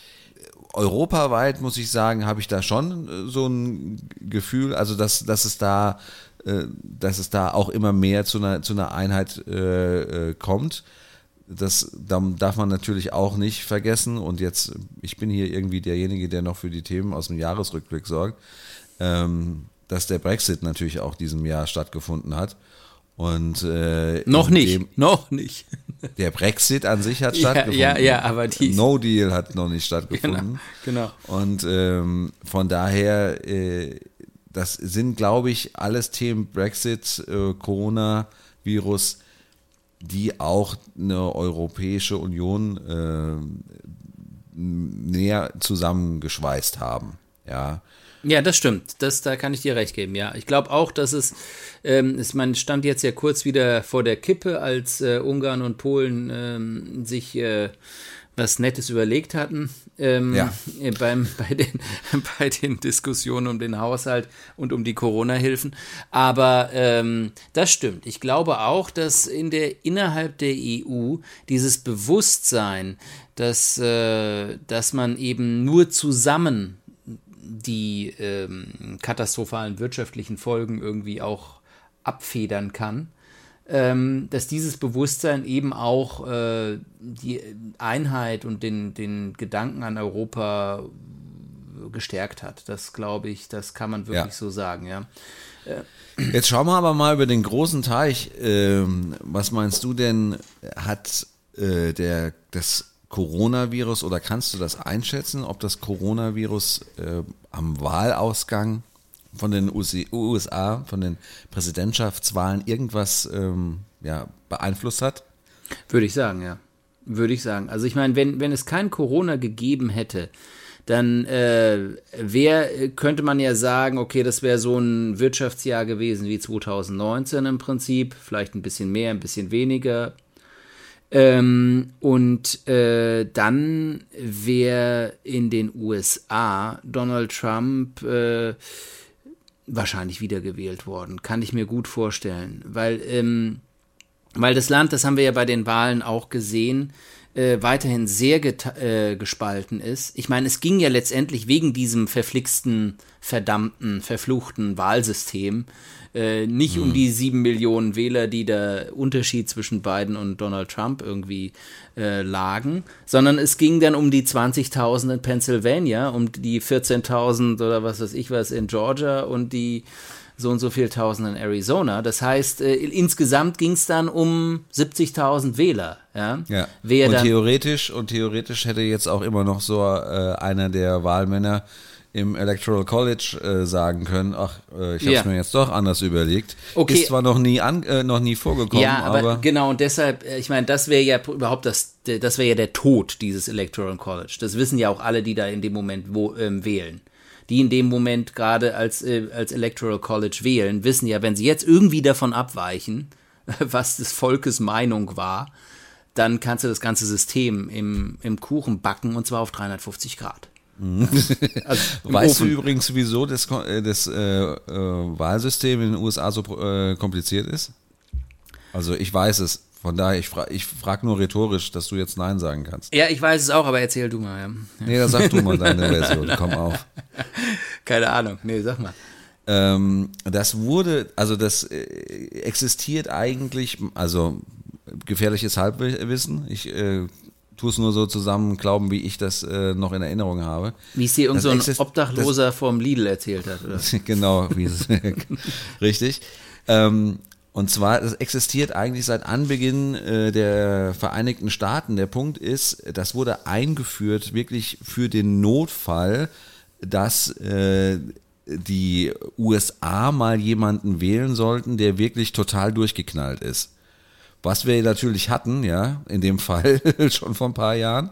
Europaweit muss ich sagen, habe ich da schon so ein Gefühl, also dass, dass es da, äh, dass es da auch immer mehr zu einer, zu einer Einheit äh, äh kommt. Das darf man natürlich auch nicht vergessen. Und jetzt, ich bin hier irgendwie derjenige, der noch für die Themen aus dem Jahresrückblick sorgt. Ähm, dass der Brexit natürlich auch diesem Jahr stattgefunden hat. Und äh, noch nicht, dem, noch nicht. <laughs> Der Brexit an sich hat stattgefunden. Ja, ja, ja aber die No Deal hat noch nicht stattgefunden. Genau. genau. Und ähm, von daher, äh, das sind, glaube ich, alles Themen Brexit, äh, Corona, Virus, die auch eine Europäische Union äh, näher zusammengeschweißt haben. Ja. Ja, das stimmt. Das, da kann ich dir recht geben, ja. Ich glaube auch, dass es, ähm, ist, man stand jetzt ja kurz wieder vor der Kippe, als äh, Ungarn und Polen ähm, sich äh, was Nettes überlegt hatten ähm, ja. Äh, beim, <laughs> bei, den, bei den Diskussionen um den Haushalt und um die Corona-Hilfen. Aber ähm, das stimmt. Ich glaube auch, dass in der, innerhalb der EU dieses Bewusstsein, dass, äh, dass man eben nur zusammen die ähm, katastrophalen wirtschaftlichen Folgen irgendwie auch abfedern kann, ähm, dass dieses Bewusstsein eben auch äh, die Einheit und den, den Gedanken an Europa gestärkt hat. Das glaube ich, das kann man wirklich ja. so sagen, ja. Äh, Jetzt schauen wir aber mal über den großen Teich. Ähm, was meinst du denn, hat äh, der, das Coronavirus oder kannst du das einschätzen, ob das Coronavirus äh, am Wahlausgang von den USA, von den Präsidentschaftswahlen irgendwas ähm, ja, beeinflusst hat? Würde ich sagen, ja. Würde ich sagen. Also ich meine, wenn, wenn es kein Corona gegeben hätte, dann äh, wär, könnte man ja sagen, okay, das wäre so ein Wirtschaftsjahr gewesen wie 2019 im Prinzip, vielleicht ein bisschen mehr, ein bisschen weniger, ähm, und äh, dann wäre in den USA Donald Trump äh, wahrscheinlich wiedergewählt worden. Kann ich mir gut vorstellen. Weil, ähm, weil das Land, das haben wir ja bei den Wahlen auch gesehen, äh, weiterhin sehr äh, gespalten ist. Ich meine, es ging ja letztendlich wegen diesem verflixten, verdammten, verfluchten Wahlsystem äh, nicht hm. um die sieben Millionen Wähler, die der Unterschied zwischen Biden und Donald Trump irgendwie äh, lagen, sondern es ging dann um die 20.000 in Pennsylvania, um die 14.000 oder was weiß ich was in Georgia und die so und so viel Tausend in Arizona. Das heißt, äh, insgesamt ging es dann um 70.000 Wähler. Ja. ja. Wer und theoretisch und theoretisch hätte jetzt auch immer noch so äh, einer der Wahlmänner im Electoral College äh, sagen können, ach, äh, ich habe es ja. mir jetzt doch anders überlegt. Okay. Ist zwar noch nie an, äh, noch nie vorgekommen, ja, aber, aber genau und deshalb, äh, ich meine, das wäre ja überhaupt das, das wäre ja der Tod dieses Electoral College. Das wissen ja auch alle, die da in dem Moment wo, ähm, wählen. Die in dem Moment gerade als äh, als Electoral College wählen, wissen ja, wenn sie jetzt irgendwie davon abweichen, <laughs> was des Volkes Meinung war, dann kannst du das ganze System im, im Kuchen backen und zwar auf 350 Grad. <laughs> Also <laughs> weißt Ofen. du übrigens, wieso das, äh, das äh, äh, Wahlsystem in den USA so äh, kompliziert ist? Also ich weiß es. Von daher, ich frage ich frag nur rhetorisch, dass du jetzt Nein sagen kannst. Ja, ich weiß es auch, aber erzähl du mal. Ja. Nee, dann sag du mal deine Version. Komm auf. <laughs> Keine Ahnung. Nee, sag mal. Ähm, das wurde, also das äh, existiert eigentlich, also gefährliches Halbwissen. Ich äh, tue es nur so zusammen glauben, wie ich das äh, noch in Erinnerung habe. Wie es dir irgend so ein Obdachloser das, vom Lidl erzählt hat, oder? <laughs> genau, wie es, <laughs> richtig. Ähm, und zwar, es existiert eigentlich seit Anbeginn äh, der Vereinigten Staaten. Der Punkt ist, das wurde eingeführt wirklich für den Notfall, dass äh, die USA mal jemanden wählen sollten, der wirklich total durchgeknallt ist was wir natürlich hatten, ja, in dem Fall <laughs> schon vor ein paar Jahren.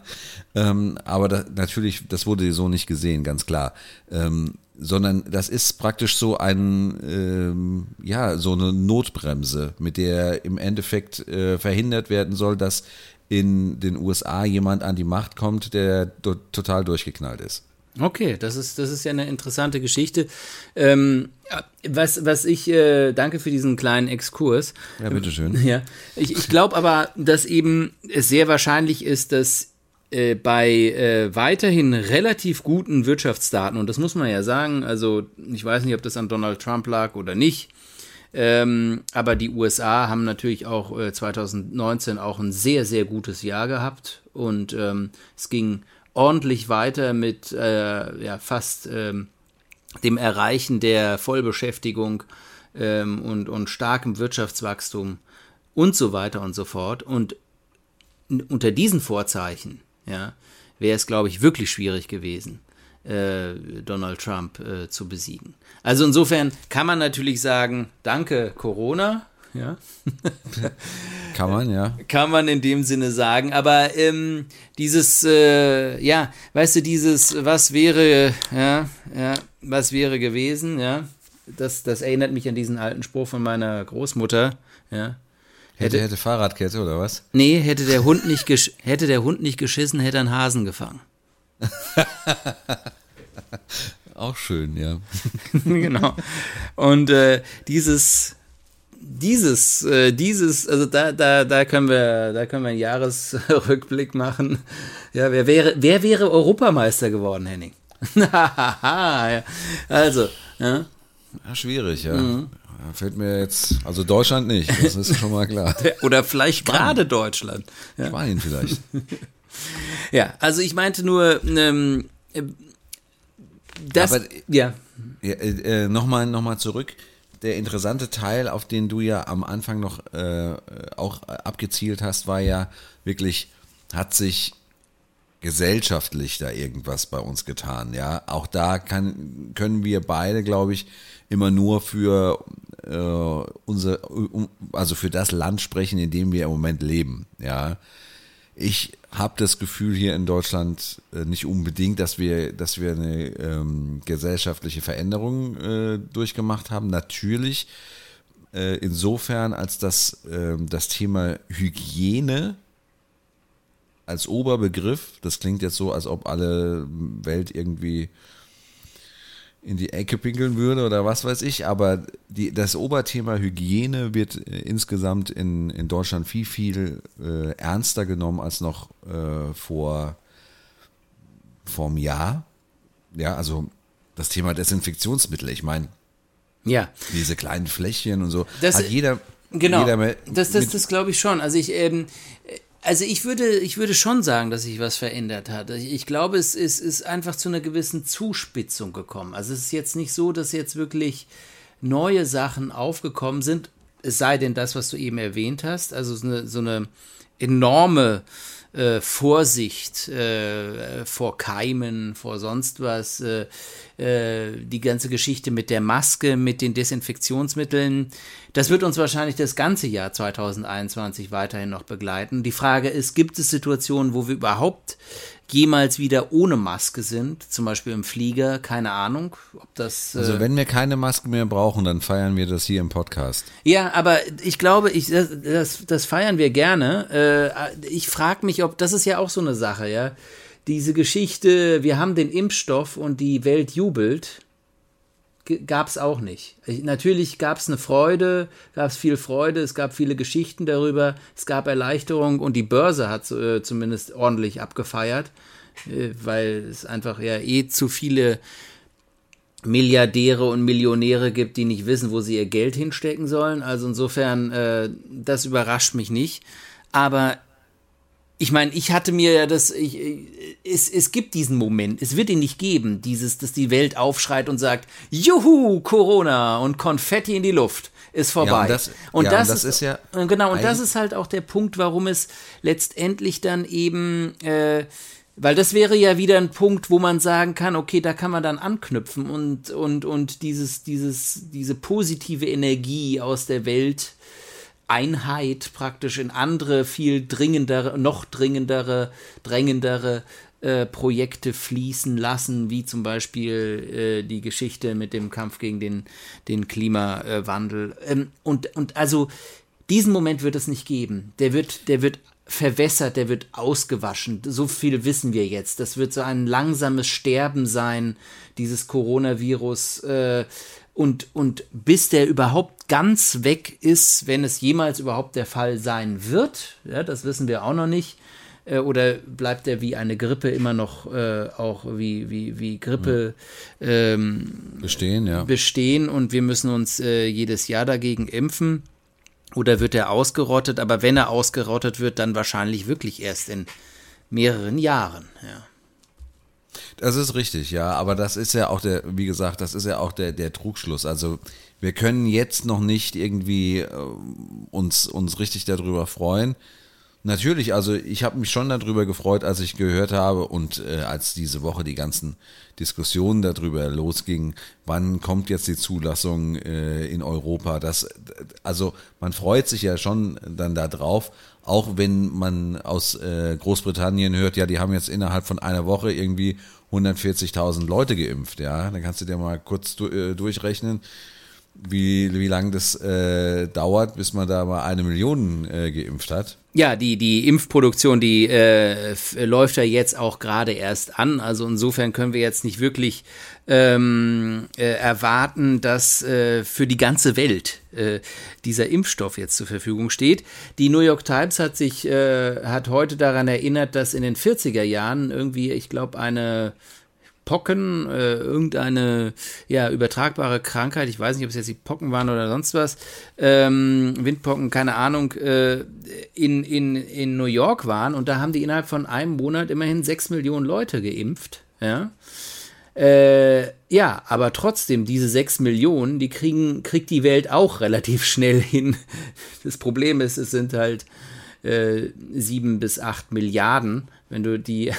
Ähm, aber da, natürlich, das wurde so nicht gesehen, ganz klar. Ähm, sondern das ist praktisch so ein, ähm, ja, so eine Notbremse, mit der im Endeffekt äh, verhindert werden soll, dass in den USA jemand an die Macht kommt, der total durchgeknallt ist. Okay, das ist, das ist ja eine interessante Geschichte. Ähm, was, was ich, äh, danke für diesen kleinen Exkurs. Ja, bitteschön. Ja, ich, ich glaube aber, dass eben es sehr wahrscheinlich ist, dass äh, bei äh, weiterhin relativ guten Wirtschaftsdaten, und das muss man ja sagen, also ich weiß nicht, ob das an Donald Trump lag oder nicht, ähm, aber die USA haben natürlich auch äh, 2019 auch ein sehr, sehr gutes Jahr gehabt und ähm, es ging ordentlich weiter mit äh, ja, fast ähm, dem Erreichen der Vollbeschäftigung ähm, und, und starkem Wirtschaftswachstum und so weiter und so fort. Und unter diesen Vorzeichen ja, wäre es, glaube ich, wirklich schwierig gewesen, äh, Donald Trump äh, zu besiegen. Also insofern kann man natürlich sagen, danke Corona. Ja. <laughs> kann man, ja. Kann man in dem Sinne sagen. Aber ähm, dieses, äh, ja, weißt du, dieses, was wäre, ja, ja, was wäre gewesen, ja, das, das erinnert mich an diesen alten Spruch von meiner Großmutter, ja. Hätte, hätte Fahrradkette oder was? Nee, hätte der Hund nicht, <laughs> hätte der Hund nicht geschissen, hätte er einen Hasen gefangen. <laughs> Auch schön, ja. genau. Und äh, dieses, dieses, äh, dieses, also da, da, da können wir, da können wir einen Jahresrückblick machen. Ja, wer wäre, wer wäre Europameister geworden, Henning? <laughs> also, ja. ja. Schwierig, ja. Mhm. Fällt mir jetzt, also Deutschland nicht, das ist schon mal klar. <laughs> Oder vielleicht gerade Deutschland. Ja. Spanien vielleicht. <laughs> ja, also ich meinte nur, ähm, das, Aber, ja. ja äh, Nochmal noch mal zurück. Der interessante Teil, auf den du ja am Anfang noch äh, auch abgezielt hast, war ja wirklich, hat sich gesellschaftlich da irgendwas bei uns getan. Ja, auch da kann, können wir beide, glaube ich, immer nur für äh, unser, also für das Land sprechen, in dem wir im Moment leben. Ja, ich habe das Gefühl hier in Deutschland äh, nicht unbedingt, dass wir, dass wir eine ähm, gesellschaftliche Veränderung äh, durchgemacht haben. Natürlich äh, insofern, als dass ähm, das Thema Hygiene als Oberbegriff, das klingt jetzt so, als ob alle Welt irgendwie in die Ecke pinkeln würde oder was weiß ich, aber die, das Oberthema Hygiene wird äh, insgesamt in, in Deutschland viel, viel äh, ernster genommen als noch äh, vor, vor einem Jahr. Ja, also das Thema Desinfektionsmittel, ich meine, ja. diese kleinen Fläschchen und so, das, hat jeder. Genau, das, das, das glaube ich schon. Also ich, ähm, also ich würde, ich würde schon sagen, dass sich was verändert hat. Ich glaube, es ist, ist einfach zu einer gewissen Zuspitzung gekommen. Also es ist jetzt nicht so, dass jetzt wirklich neue Sachen aufgekommen sind, es sei denn das, was du eben erwähnt hast, also so eine, so eine enorme äh, Vorsicht äh, vor Keimen, vor sonst was, äh, äh, die ganze Geschichte mit der Maske, mit den Desinfektionsmitteln, das wird uns wahrscheinlich das ganze Jahr 2021 weiterhin noch begleiten. Die Frage ist, gibt es Situationen, wo wir überhaupt jemals wieder ohne Maske sind, zum Beispiel im Flieger, keine Ahnung, ob das. Äh also wenn wir keine Maske mehr brauchen, dann feiern wir das hier im Podcast. Ja, aber ich glaube, ich, das, das, das feiern wir gerne. Äh, ich frage mich, ob das ist ja auch so eine Sache, ja. Diese Geschichte, wir haben den Impfstoff und die Welt jubelt gab es auch nicht. Natürlich gab es eine Freude, gab es viel Freude, es gab viele Geschichten darüber, es gab Erleichterung und die Börse hat äh, zumindest ordentlich abgefeiert, äh, weil es einfach ja eh zu viele Milliardäre und Millionäre gibt, die nicht wissen, wo sie ihr Geld hinstecken sollen. Also insofern, äh, das überrascht mich nicht. Aber ich meine, ich hatte mir ja das, ich, es, es gibt diesen Moment, es wird ihn nicht geben, dieses, dass die Welt aufschreit und sagt, Juhu, Corona und Konfetti in die Luft ist vorbei. Ja, und das, und ja, das, und das ist, ist, ja genau und das ist halt auch der Punkt, warum es letztendlich dann eben, äh, weil das wäre ja wieder ein Punkt, wo man sagen kann, okay, da kann man dann anknüpfen und und und dieses dieses diese positive Energie aus der Welt Einheit praktisch in andere, viel dringendere, noch dringendere, drängendere äh, Projekte fließen lassen, wie zum Beispiel äh, die Geschichte mit dem Kampf gegen den, den Klimawandel. Ähm, und, und also diesen Moment wird es nicht geben. Der wird, der wird verwässert, der wird ausgewaschen. So viel wissen wir jetzt. Das wird so ein langsames Sterben sein, dieses Coronavirus. Äh, und, und bis der überhaupt ganz weg ist, wenn es jemals überhaupt der Fall sein wird, ja, das wissen wir auch noch nicht, äh, oder bleibt der wie eine Grippe immer noch äh, auch wie, wie, wie Grippe ähm, bestehen, ja. bestehen und wir müssen uns äh, jedes Jahr dagegen impfen? Oder wird er ausgerottet? Aber wenn er ausgerottet wird, dann wahrscheinlich wirklich erst in mehreren Jahren. Ja. Das ist richtig, ja. Aber das ist ja auch der, wie gesagt, das ist ja auch der, der Trugschluss. Also wir können jetzt noch nicht irgendwie äh, uns, uns richtig darüber freuen. Natürlich, also ich habe mich schon darüber gefreut, als ich gehört habe und äh, als diese Woche die ganzen Diskussionen darüber losgingen, wann kommt jetzt die Zulassung äh, in Europa. Das, also man freut sich ja schon dann da drauf, auch wenn man aus äh, Großbritannien hört, ja, die haben jetzt innerhalb von einer Woche irgendwie 140.000 Leute geimpft, ja. Dann kannst du dir mal kurz du, äh, durchrechnen wie, wie lange das äh, dauert, bis man da mal eine Million äh, geimpft hat. Ja, die, die Impfproduktion, die äh, läuft ja jetzt auch gerade erst an. Also insofern können wir jetzt nicht wirklich ähm, äh, erwarten, dass äh, für die ganze Welt äh, dieser Impfstoff jetzt zur Verfügung steht. Die New York Times hat sich, äh, hat heute daran erinnert, dass in den 40er Jahren irgendwie, ich glaube, eine Pocken, äh, irgendeine ja, übertragbare Krankheit, ich weiß nicht, ob es jetzt die Pocken waren oder sonst was, ähm, Windpocken, keine Ahnung, äh, in, in, in New York waren und da haben die innerhalb von einem Monat immerhin sechs Millionen Leute geimpft. Ja. Äh, ja, aber trotzdem, diese sechs Millionen, die kriegen, kriegt die Welt auch <laughs> relativ schnell hin. Das Problem ist, es sind halt äh, sieben bis acht Milliarden. Wenn du die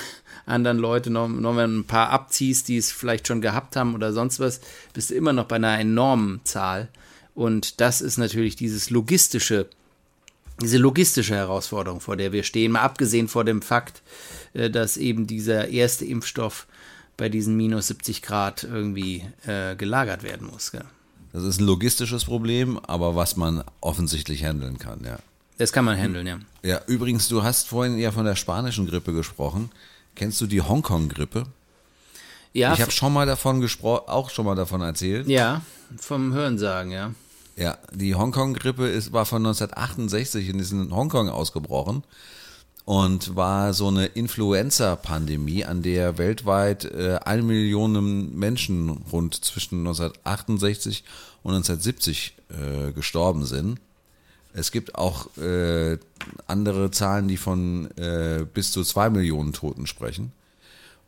anderen Leute noch, noch ein paar abziehst, die es vielleicht schon gehabt haben oder sonst was, bist du immer noch bei einer enormen Zahl. Und das ist natürlich dieses logistische, diese logistische Herausforderung, vor der wir stehen, mal abgesehen vor dem Fakt, äh, dass eben dieser erste Impfstoff bei diesen minus 70 Grad irgendwie äh, gelagert werden muss. Ja. Das ist ein logistisches Problem, aber was man offensichtlich handeln kann, ja. Das kann man handeln, ja. Ja, übrigens, du hast vorhin ja von der spanischen Grippe gesprochen. Kennst du die Hongkong-Grippe? Ja. Ich habe schon mal davon gesprochen, auch schon mal davon erzählt. Ja, vom Hörensagen, ja. Ja, die Hongkong-Grippe war von 1968 und ist in Hongkong ausgebrochen und war so eine Influenza-Pandemie, an der weltweit äh, eine Million Menschen rund zwischen 1968 und 1970 äh, gestorben sind. Es gibt auch äh, andere Zahlen, die von äh, bis zu zwei Millionen Toten sprechen.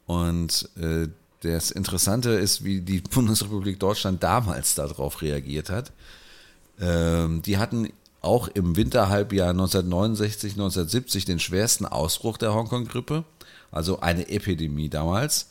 Und äh, das Interessante ist, wie die <laughs> Bundesrepublik Deutschland damals darauf reagiert hat. Ähm, die hatten auch im Winterhalbjahr 1969, 1970 den schwersten Ausbruch der Hongkong-Grippe, also eine Epidemie damals.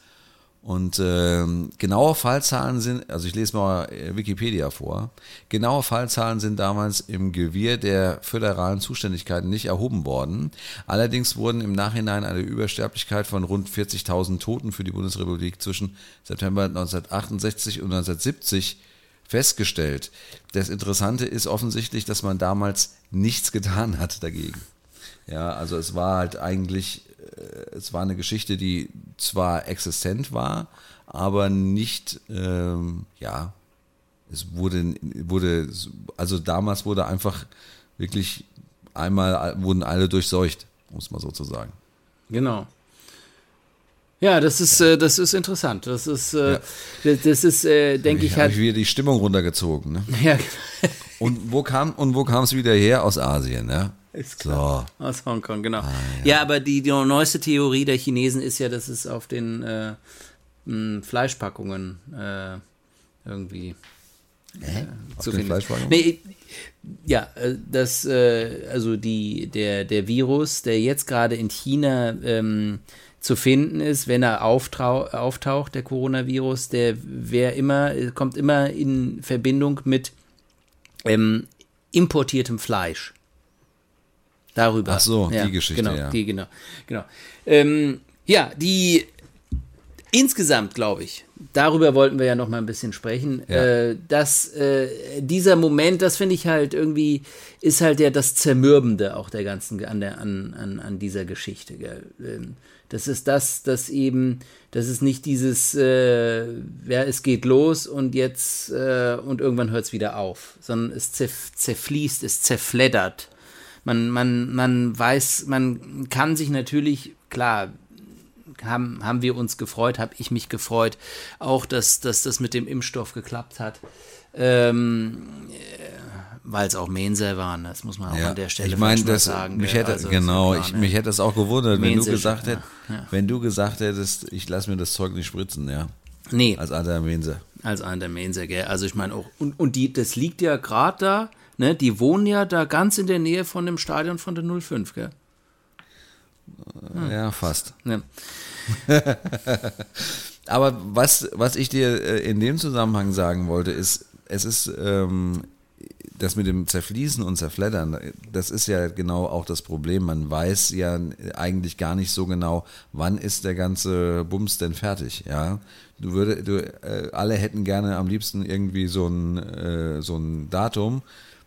Und äh, genaue Fallzahlen sind, also ich lese mal äh, Wikipedia vor, genaue Fallzahlen sind damals im Gewirr der föderalen Zuständigkeiten nicht erhoben worden. Allerdings wurden im Nachhinein eine Übersterblichkeit von rund 40.000 Toten für die Bundesrepublik zwischen September 1968 und 1970 festgestellt. Das Interessante ist offensichtlich, dass man damals nichts getan hat dagegen. Ja, also es war halt eigentlich es war eine Geschichte, die zwar existent war, aber nicht, ähm, ja, es wurde, wurde, also damals wurde einfach wirklich einmal, wurden alle durchseucht, muss man sozusagen. Genau. Ja, das ist. Äh, das ist interessant. Das ist, äh, ja. das, das, ist, äh, denke ich, halt. Ich wieder die Stimmung runtergezogen. Ne? Ja. und wo kam und wo kam es wieder her? Aus Asien, ja. Ist klar. So. Aus Hongkong, genau. Ah, ja. ja. aber die, die, neueste Theorie der Chinesen ist ja, dass es auf den äh, mh, Fleischpackungen äh, irgendwie äh, zu finden nee, ja, äh, das, äh, also die, der, der Virus, der jetzt gerade in China ähm, zu finden ist, wenn er auftaucht, der Coronavirus, der wer immer, kommt immer in Verbindung mit ähm, importiertem Fleisch. Darüber. Ach so, ja, die Geschichte, genau, ja. Die, genau, genau. Ähm, ja, die, insgesamt glaube ich, darüber wollten wir ja noch mal ein bisschen sprechen, ja. äh, dass äh, dieser Moment, das finde ich halt irgendwie, ist halt ja das Zermürbende auch der ganzen, an, der, an, an, an dieser Geschichte. Ähm, das ist das, dass eben, das ist nicht dieses, äh, ja, es geht los und jetzt, äh, und irgendwann hört es wieder auf, sondern es zerfließt, es zerfleddert. Man, man, man weiß, man kann sich natürlich, klar, haben, haben wir uns gefreut, habe ich mich gefreut, auch dass, dass das mit dem Impfstoff geklappt hat. Ähm, weil es auch Menser waren, das muss man auch ja, an der Stelle ich mein, das, sagen. Mich hätte, also, genau, klar, ich, ne? mich hätte das auch gewundert, wenn du gesagt hättest, ja. wenn du gesagt hättest, ich lasse mir das Zeug nicht spritzen, ja. Nee. Als einer der Menser. Als einer der Menser, gell. Also ich meine auch, und, und die, das liegt ja gerade da, ne, die wohnen ja da ganz in der Nähe von dem Stadion von der 05, gell? Hm. Ja, fast. Ja. <laughs> Aber was, was ich dir äh, in dem Zusammenhang sagen wollte, ist, es ist ähm, das mit dem Zerfließen und Zerfleddern, das ist ja genau auch das Problem. Man weiß ja eigentlich gar nicht so genau, wann ist der ganze Bums denn fertig. Ja, du würde, du, äh, alle hätten gerne am liebsten irgendwie so ein äh, so ein Datum,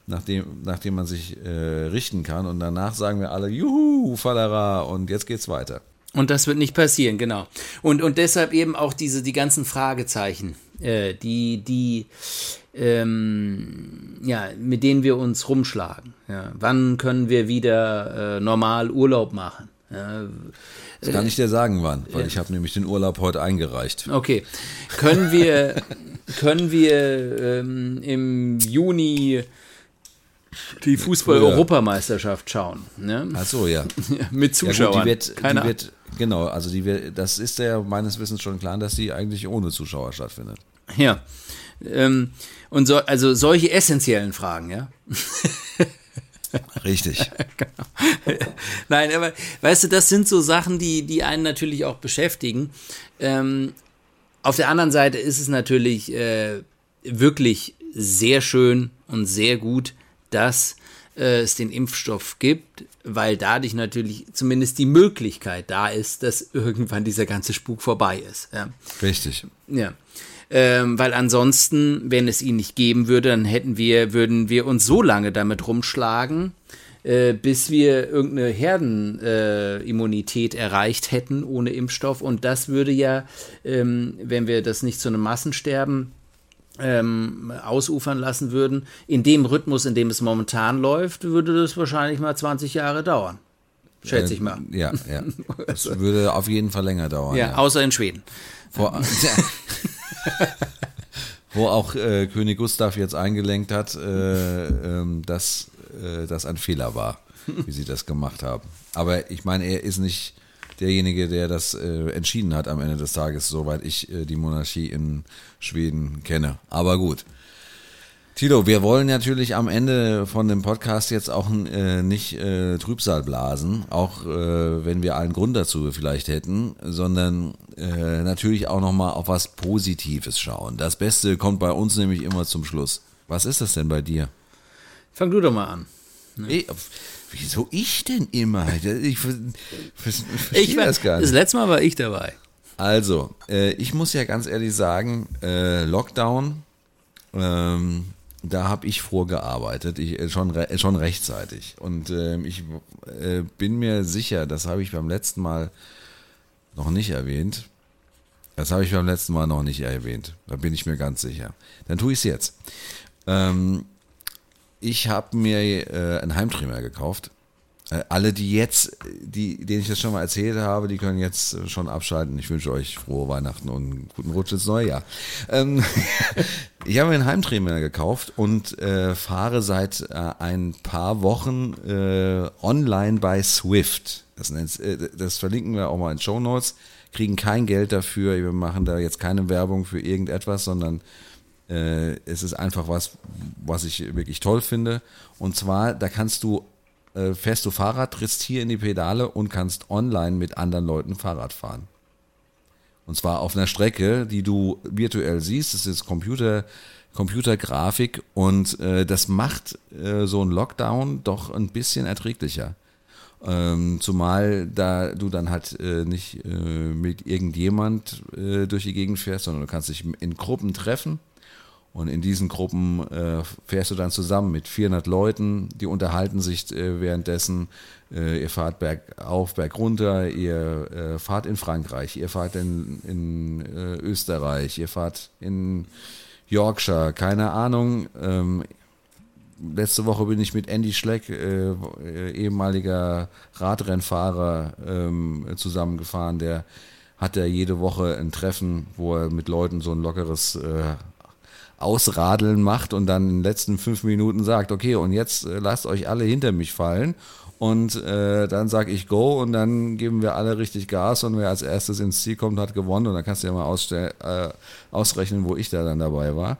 nachdem, nachdem man sich äh, richten kann. Und danach sagen wir alle, juhu, Fallera, und jetzt geht's weiter. Und das wird nicht passieren, genau. Und, und deshalb eben auch diese, die ganzen Fragezeichen, äh, die, die, ähm, ja, mit denen wir uns rumschlagen. Ja. Wann können wir wieder äh, normal Urlaub machen? Ja, das kann ich dir sagen, wann, weil ich habe nämlich den Urlaub heute eingereicht. Okay. Können wir, können wir ähm, im Juni die Fußball-Europameisterschaft schauen. Ne? Ach so, ja. <laughs> Mit Zuschauern. Ja, gut, die wird, Keine die wird, genau, also die wird, das ist ja meines Wissens schon klar, dass die eigentlich ohne Zuschauer stattfindet. Ja. Ähm, und so, also solche essentiellen Fragen, ja. Richtig. <laughs> genau. Nein, aber weißt du, das sind so Sachen, die, die einen natürlich auch beschäftigen. Ähm, auf der anderen Seite ist es natürlich äh, wirklich sehr schön und sehr gut, dass äh, es den Impfstoff gibt, weil dadurch natürlich zumindest die Möglichkeit da ist, dass <laughs> irgendwann dieser ganze Spuk vorbei ist. Ja. Richtig. Ja. Ähm, weil ansonsten, wenn es ihn nicht geben würde, dann hätten wir, würden wir uns so lange damit rumschlagen, äh, bis wir irgendeine Herdenimmunität äh, erreicht hätten ohne Impfstoff. Und das würde ja, ähm, wenn wir das nicht zu einem Massensterben ähm, ausufern lassen würden, in dem Rhythmus, in dem es momentan läuft, würde das wahrscheinlich mal 20 Jahre dauern. Schätze ich mal. Äh, ja, ja. <laughs> Das würde auf jeden Fall länger dauern. Ja, ja. außer in Schweden. Vor, <laughs> wo auch äh, König Gustav jetzt eingelenkt hat, äh, äh, dass äh, das ein Fehler war, wie sie das gemacht haben. Aber ich meine, er ist nicht derjenige, der das äh, entschieden hat am Ende des Tages, soweit ich äh, die Monarchie in Schweden kenne. Aber gut. Tilo, wir wollen natürlich am Ende von dem Podcast jetzt auch äh, nicht äh, Trübsal blasen, auch äh, wenn wir allen Grund dazu vielleicht hätten, sondern äh, natürlich auch nochmal auf was Positives schauen. Das Beste kommt bei uns nämlich immer zum Schluss. Was ist das denn bei dir? Fang du doch mal an. Ne? Ich, wieso ich denn immer? Ich, ich war, das gar nicht. Das letzte Mal war ich dabei. Also, äh, ich muss ja ganz ehrlich sagen, äh, Lockdown, ähm, da habe ich vorgearbeitet, ich, äh, schon, re schon rechtzeitig. Und äh, ich äh, bin mir sicher, das habe ich beim letzten Mal noch nicht erwähnt. Das habe ich beim letzten Mal noch nicht erwähnt. Da bin ich mir ganz sicher. Dann tue ich es jetzt. Ähm, ich habe mir äh, einen Heimtrimmer gekauft. Äh, alle, die jetzt, die, denen ich das schon mal erzählt habe, die können jetzt äh, schon abschalten. Ich wünsche euch frohe Weihnachten und einen guten Rutsch ins neue Jahr. Ähm, <laughs> ich habe mir einen Heimtrimmer gekauft und äh, fahre seit äh, ein paar Wochen äh, online bei Swift. Das, äh, das verlinken wir auch mal in Show Notes. Kriegen kein Geld dafür. Wir machen da jetzt keine Werbung für irgendetwas, sondern äh, es ist einfach was, was ich wirklich toll finde. Und zwar, da kannst du, äh, fährst du Fahrrad, trittst hier in die Pedale und kannst online mit anderen Leuten Fahrrad fahren. Und zwar auf einer Strecke, die du virtuell siehst. Das ist Computer, Computergrafik und äh, das macht äh, so ein Lockdown doch ein bisschen erträglicher. Ähm, zumal da du dann halt äh, nicht äh, mit irgendjemand äh, durch die Gegend fährst, sondern du kannst dich in Gruppen treffen. Und in diesen Gruppen äh, fährst du dann zusammen mit 400 Leuten, die unterhalten sich äh, währenddessen. Äh, ihr fahrt bergauf, bergunter, ihr fahrt in Frankreich, ihr fahrt in, in Österreich, ihr fahrt in Yorkshire, keine Ahnung. Ähm, letzte Woche bin ich mit Andy Schleck, äh, äh, ehemaliger Radrennfahrer, ähm, zusammengefahren. Der hat ja jede Woche ein Treffen, wo er mit Leuten so ein lockeres äh, Ausradeln macht und dann in den letzten fünf Minuten sagt, okay, und jetzt äh, lasst euch alle hinter mich fallen. Und äh, dann sage ich Go und dann geben wir alle richtig Gas und wer als erstes ins Ziel kommt, hat gewonnen. Und dann kannst du ja mal äh, ausrechnen, wo ich da dann dabei war.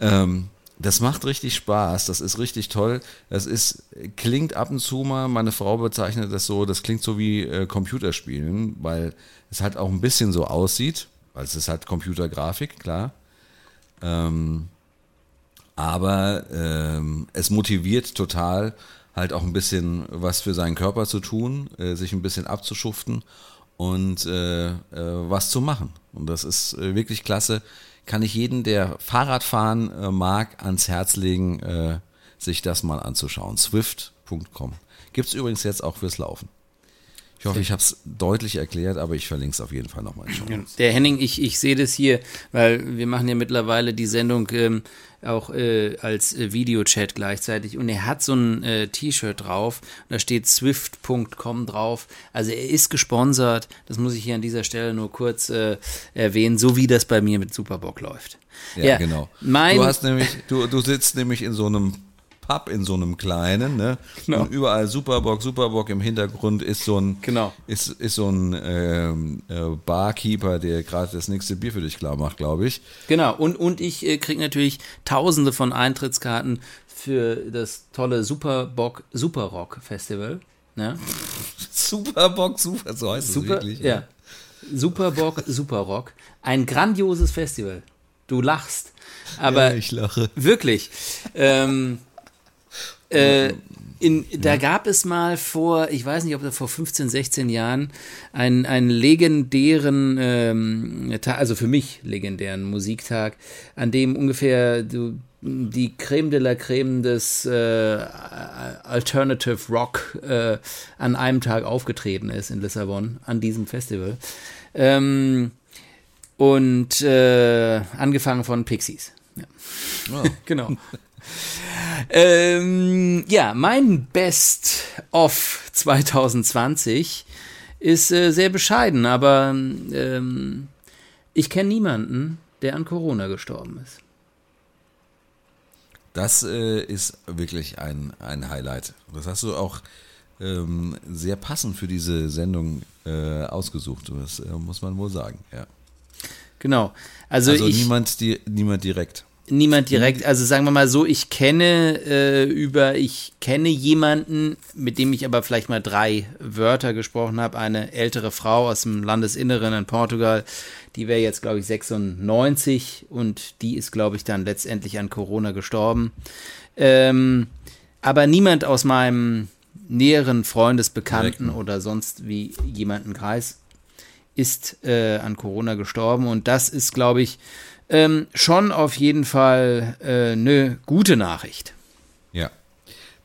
Ähm, das macht richtig Spaß, das ist richtig toll. Das ist, klingt ab und zu mal, meine Frau bezeichnet das so, das klingt so wie äh, Computerspielen, weil es halt auch ein bisschen so aussieht, weil es ist halt Computergrafik, klar. Ähm, aber ähm, es motiviert total, halt auch ein bisschen was für seinen Körper zu tun, äh, sich ein bisschen abzuschuften und äh, äh, was zu machen. Und das ist äh, wirklich klasse kann ich jeden, der Fahrradfahren äh, mag, ans Herz legen, äh, sich das mal anzuschauen. Swift.com. Gibt es übrigens jetzt auch fürs Laufen. Ich hoffe, ich habe es deutlich erklärt, aber ich verlinke es auf jeden Fall nochmal. Der Henning, ich, ich sehe das hier, weil wir machen ja mittlerweile die Sendung ähm, auch äh, als äh, Videochat gleichzeitig und er hat so ein äh, T-Shirt drauf, da steht swift.com drauf. Also er ist gesponsert, das muss ich hier an dieser Stelle nur kurz äh, erwähnen, so wie das bei mir mit Superbock läuft. Ja, ja genau. du hast nämlich, du, du sitzt nämlich in so einem Pub in so einem kleinen, ne? Genau. Und überall Superbock, Superbock im Hintergrund ist so ein, genau. ist, ist so ein ähm, äh, Barkeeper, der gerade das nächste Bier für dich klar macht, glaube ich. Genau, und, und ich äh, kriege natürlich tausende von Eintrittskarten für das tolle Superbock Superrock Festival. Ne? <laughs> Superbock, super, so heißt super, es wirklich. Ja. ja. Superbock, Superrock. Ein grandioses Festival. Du lachst. Aber ja, ich lache. Wirklich. Ähm, äh, in, da gab es mal vor, ich weiß nicht, ob das vor 15, 16 Jahren, einen, einen legendären, ähm, also für mich legendären Musiktag, an dem ungefähr du, die Creme de la Creme des äh, Alternative Rock äh, an einem Tag aufgetreten ist in Lissabon, an diesem Festival. Ähm, und äh, angefangen von Pixies. Ja. Oh. <laughs> genau. <laughs> Ähm, ja, mein Best of 2020 ist äh, sehr bescheiden, aber ähm, ich kenne niemanden, der an Corona gestorben ist. Das äh, ist wirklich ein, ein Highlight. Das hast du auch ähm, sehr passend für diese Sendung äh, ausgesucht. Das äh, muss man wohl sagen, ja. Genau. Also, also ich, niemand, die, niemand direkt. Niemand direkt, also sagen wir mal so, ich kenne äh, über, ich kenne jemanden, mit dem ich aber vielleicht mal drei Wörter gesprochen habe, eine ältere Frau aus dem Landesinneren in Portugal, die wäre jetzt, glaube ich, 96 und die ist, glaube ich, dann letztendlich an Corona gestorben. Ähm, aber niemand aus meinem näheren Freundesbekannten oder sonst wie jemanden Kreis ist äh, an Corona gestorben. Und das ist, glaube ich, ähm, schon auf jeden Fall äh, eine gute Nachricht. Ja,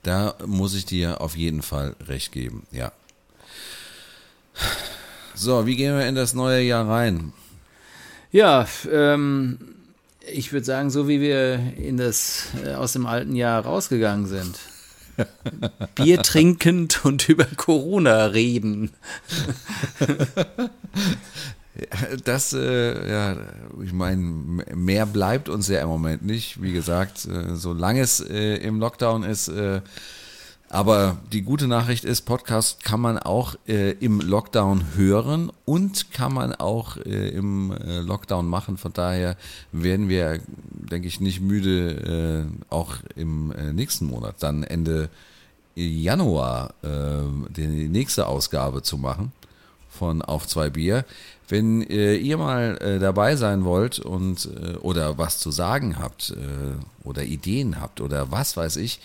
da muss ich dir auf jeden Fall recht geben, ja. So, wie gehen wir in das neue Jahr rein? Ja, ähm, ich würde sagen, so wie wir in das äh, aus dem alten Jahr rausgegangen sind. <laughs> Bier trinkend und über Corona reden. <laughs> <laughs> Das, äh, ja, ich meine, mehr bleibt uns ja im Moment nicht. Wie gesagt, äh, solange es äh, im Lockdown ist. Äh, aber die gute Nachricht ist, Podcast kann man auch äh, im Lockdown hören und kann man auch äh, im Lockdown machen. Von daher werden wir, denke ich, nicht müde, auch im nächsten Monat, dann Ende Januar, die nächste Ausgabe zu machen von Auf zwei Bier. Wenn äh, ihr mal äh, dabei sein wollt und äh, oder was zu sagen habt äh, oder Ideen habt oder was weiß ich,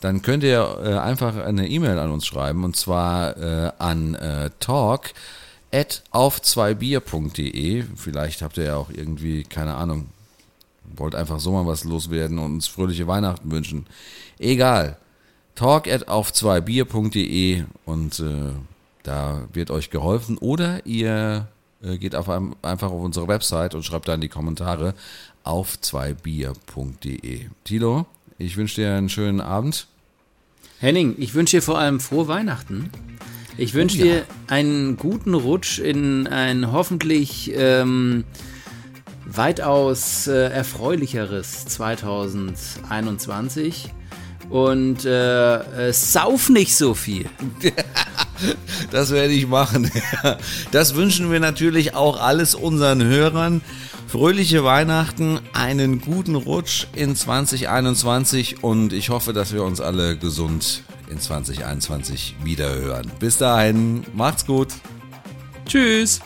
dann könnt ihr äh, einfach eine E-Mail an uns schreiben und zwar äh, an talk at auf 2bier.de. Vielleicht habt ihr ja auch irgendwie, keine Ahnung, wollt einfach so mal was loswerden und uns fröhliche Weihnachten wünschen. Egal. Talk at auf 2bier.de und da wird euch geholfen. Oder ihr äh, geht auf einem, einfach auf unsere Website und schreibt da in die Kommentare auf 2bier.de. Tilo, ich wünsche dir einen schönen Abend. Henning, ich wünsche dir vor allem frohe Weihnachten. Ich wünsche oh, ja. dir einen guten Rutsch in ein hoffentlich ähm, weitaus äh, erfreulicheres 2021. Und äh, äh, sauf nicht so viel. <laughs> <laughs> das werde ich machen. <laughs> Das wünschen wir natürlich auch alles unseren Hörern. Fröhliche Weihnachten, einen guten Rutsch in 2021 und ich hoffe, dass wir uns alle gesund in 2021 wiederhören. Bis dahin, macht's gut. Tschüss.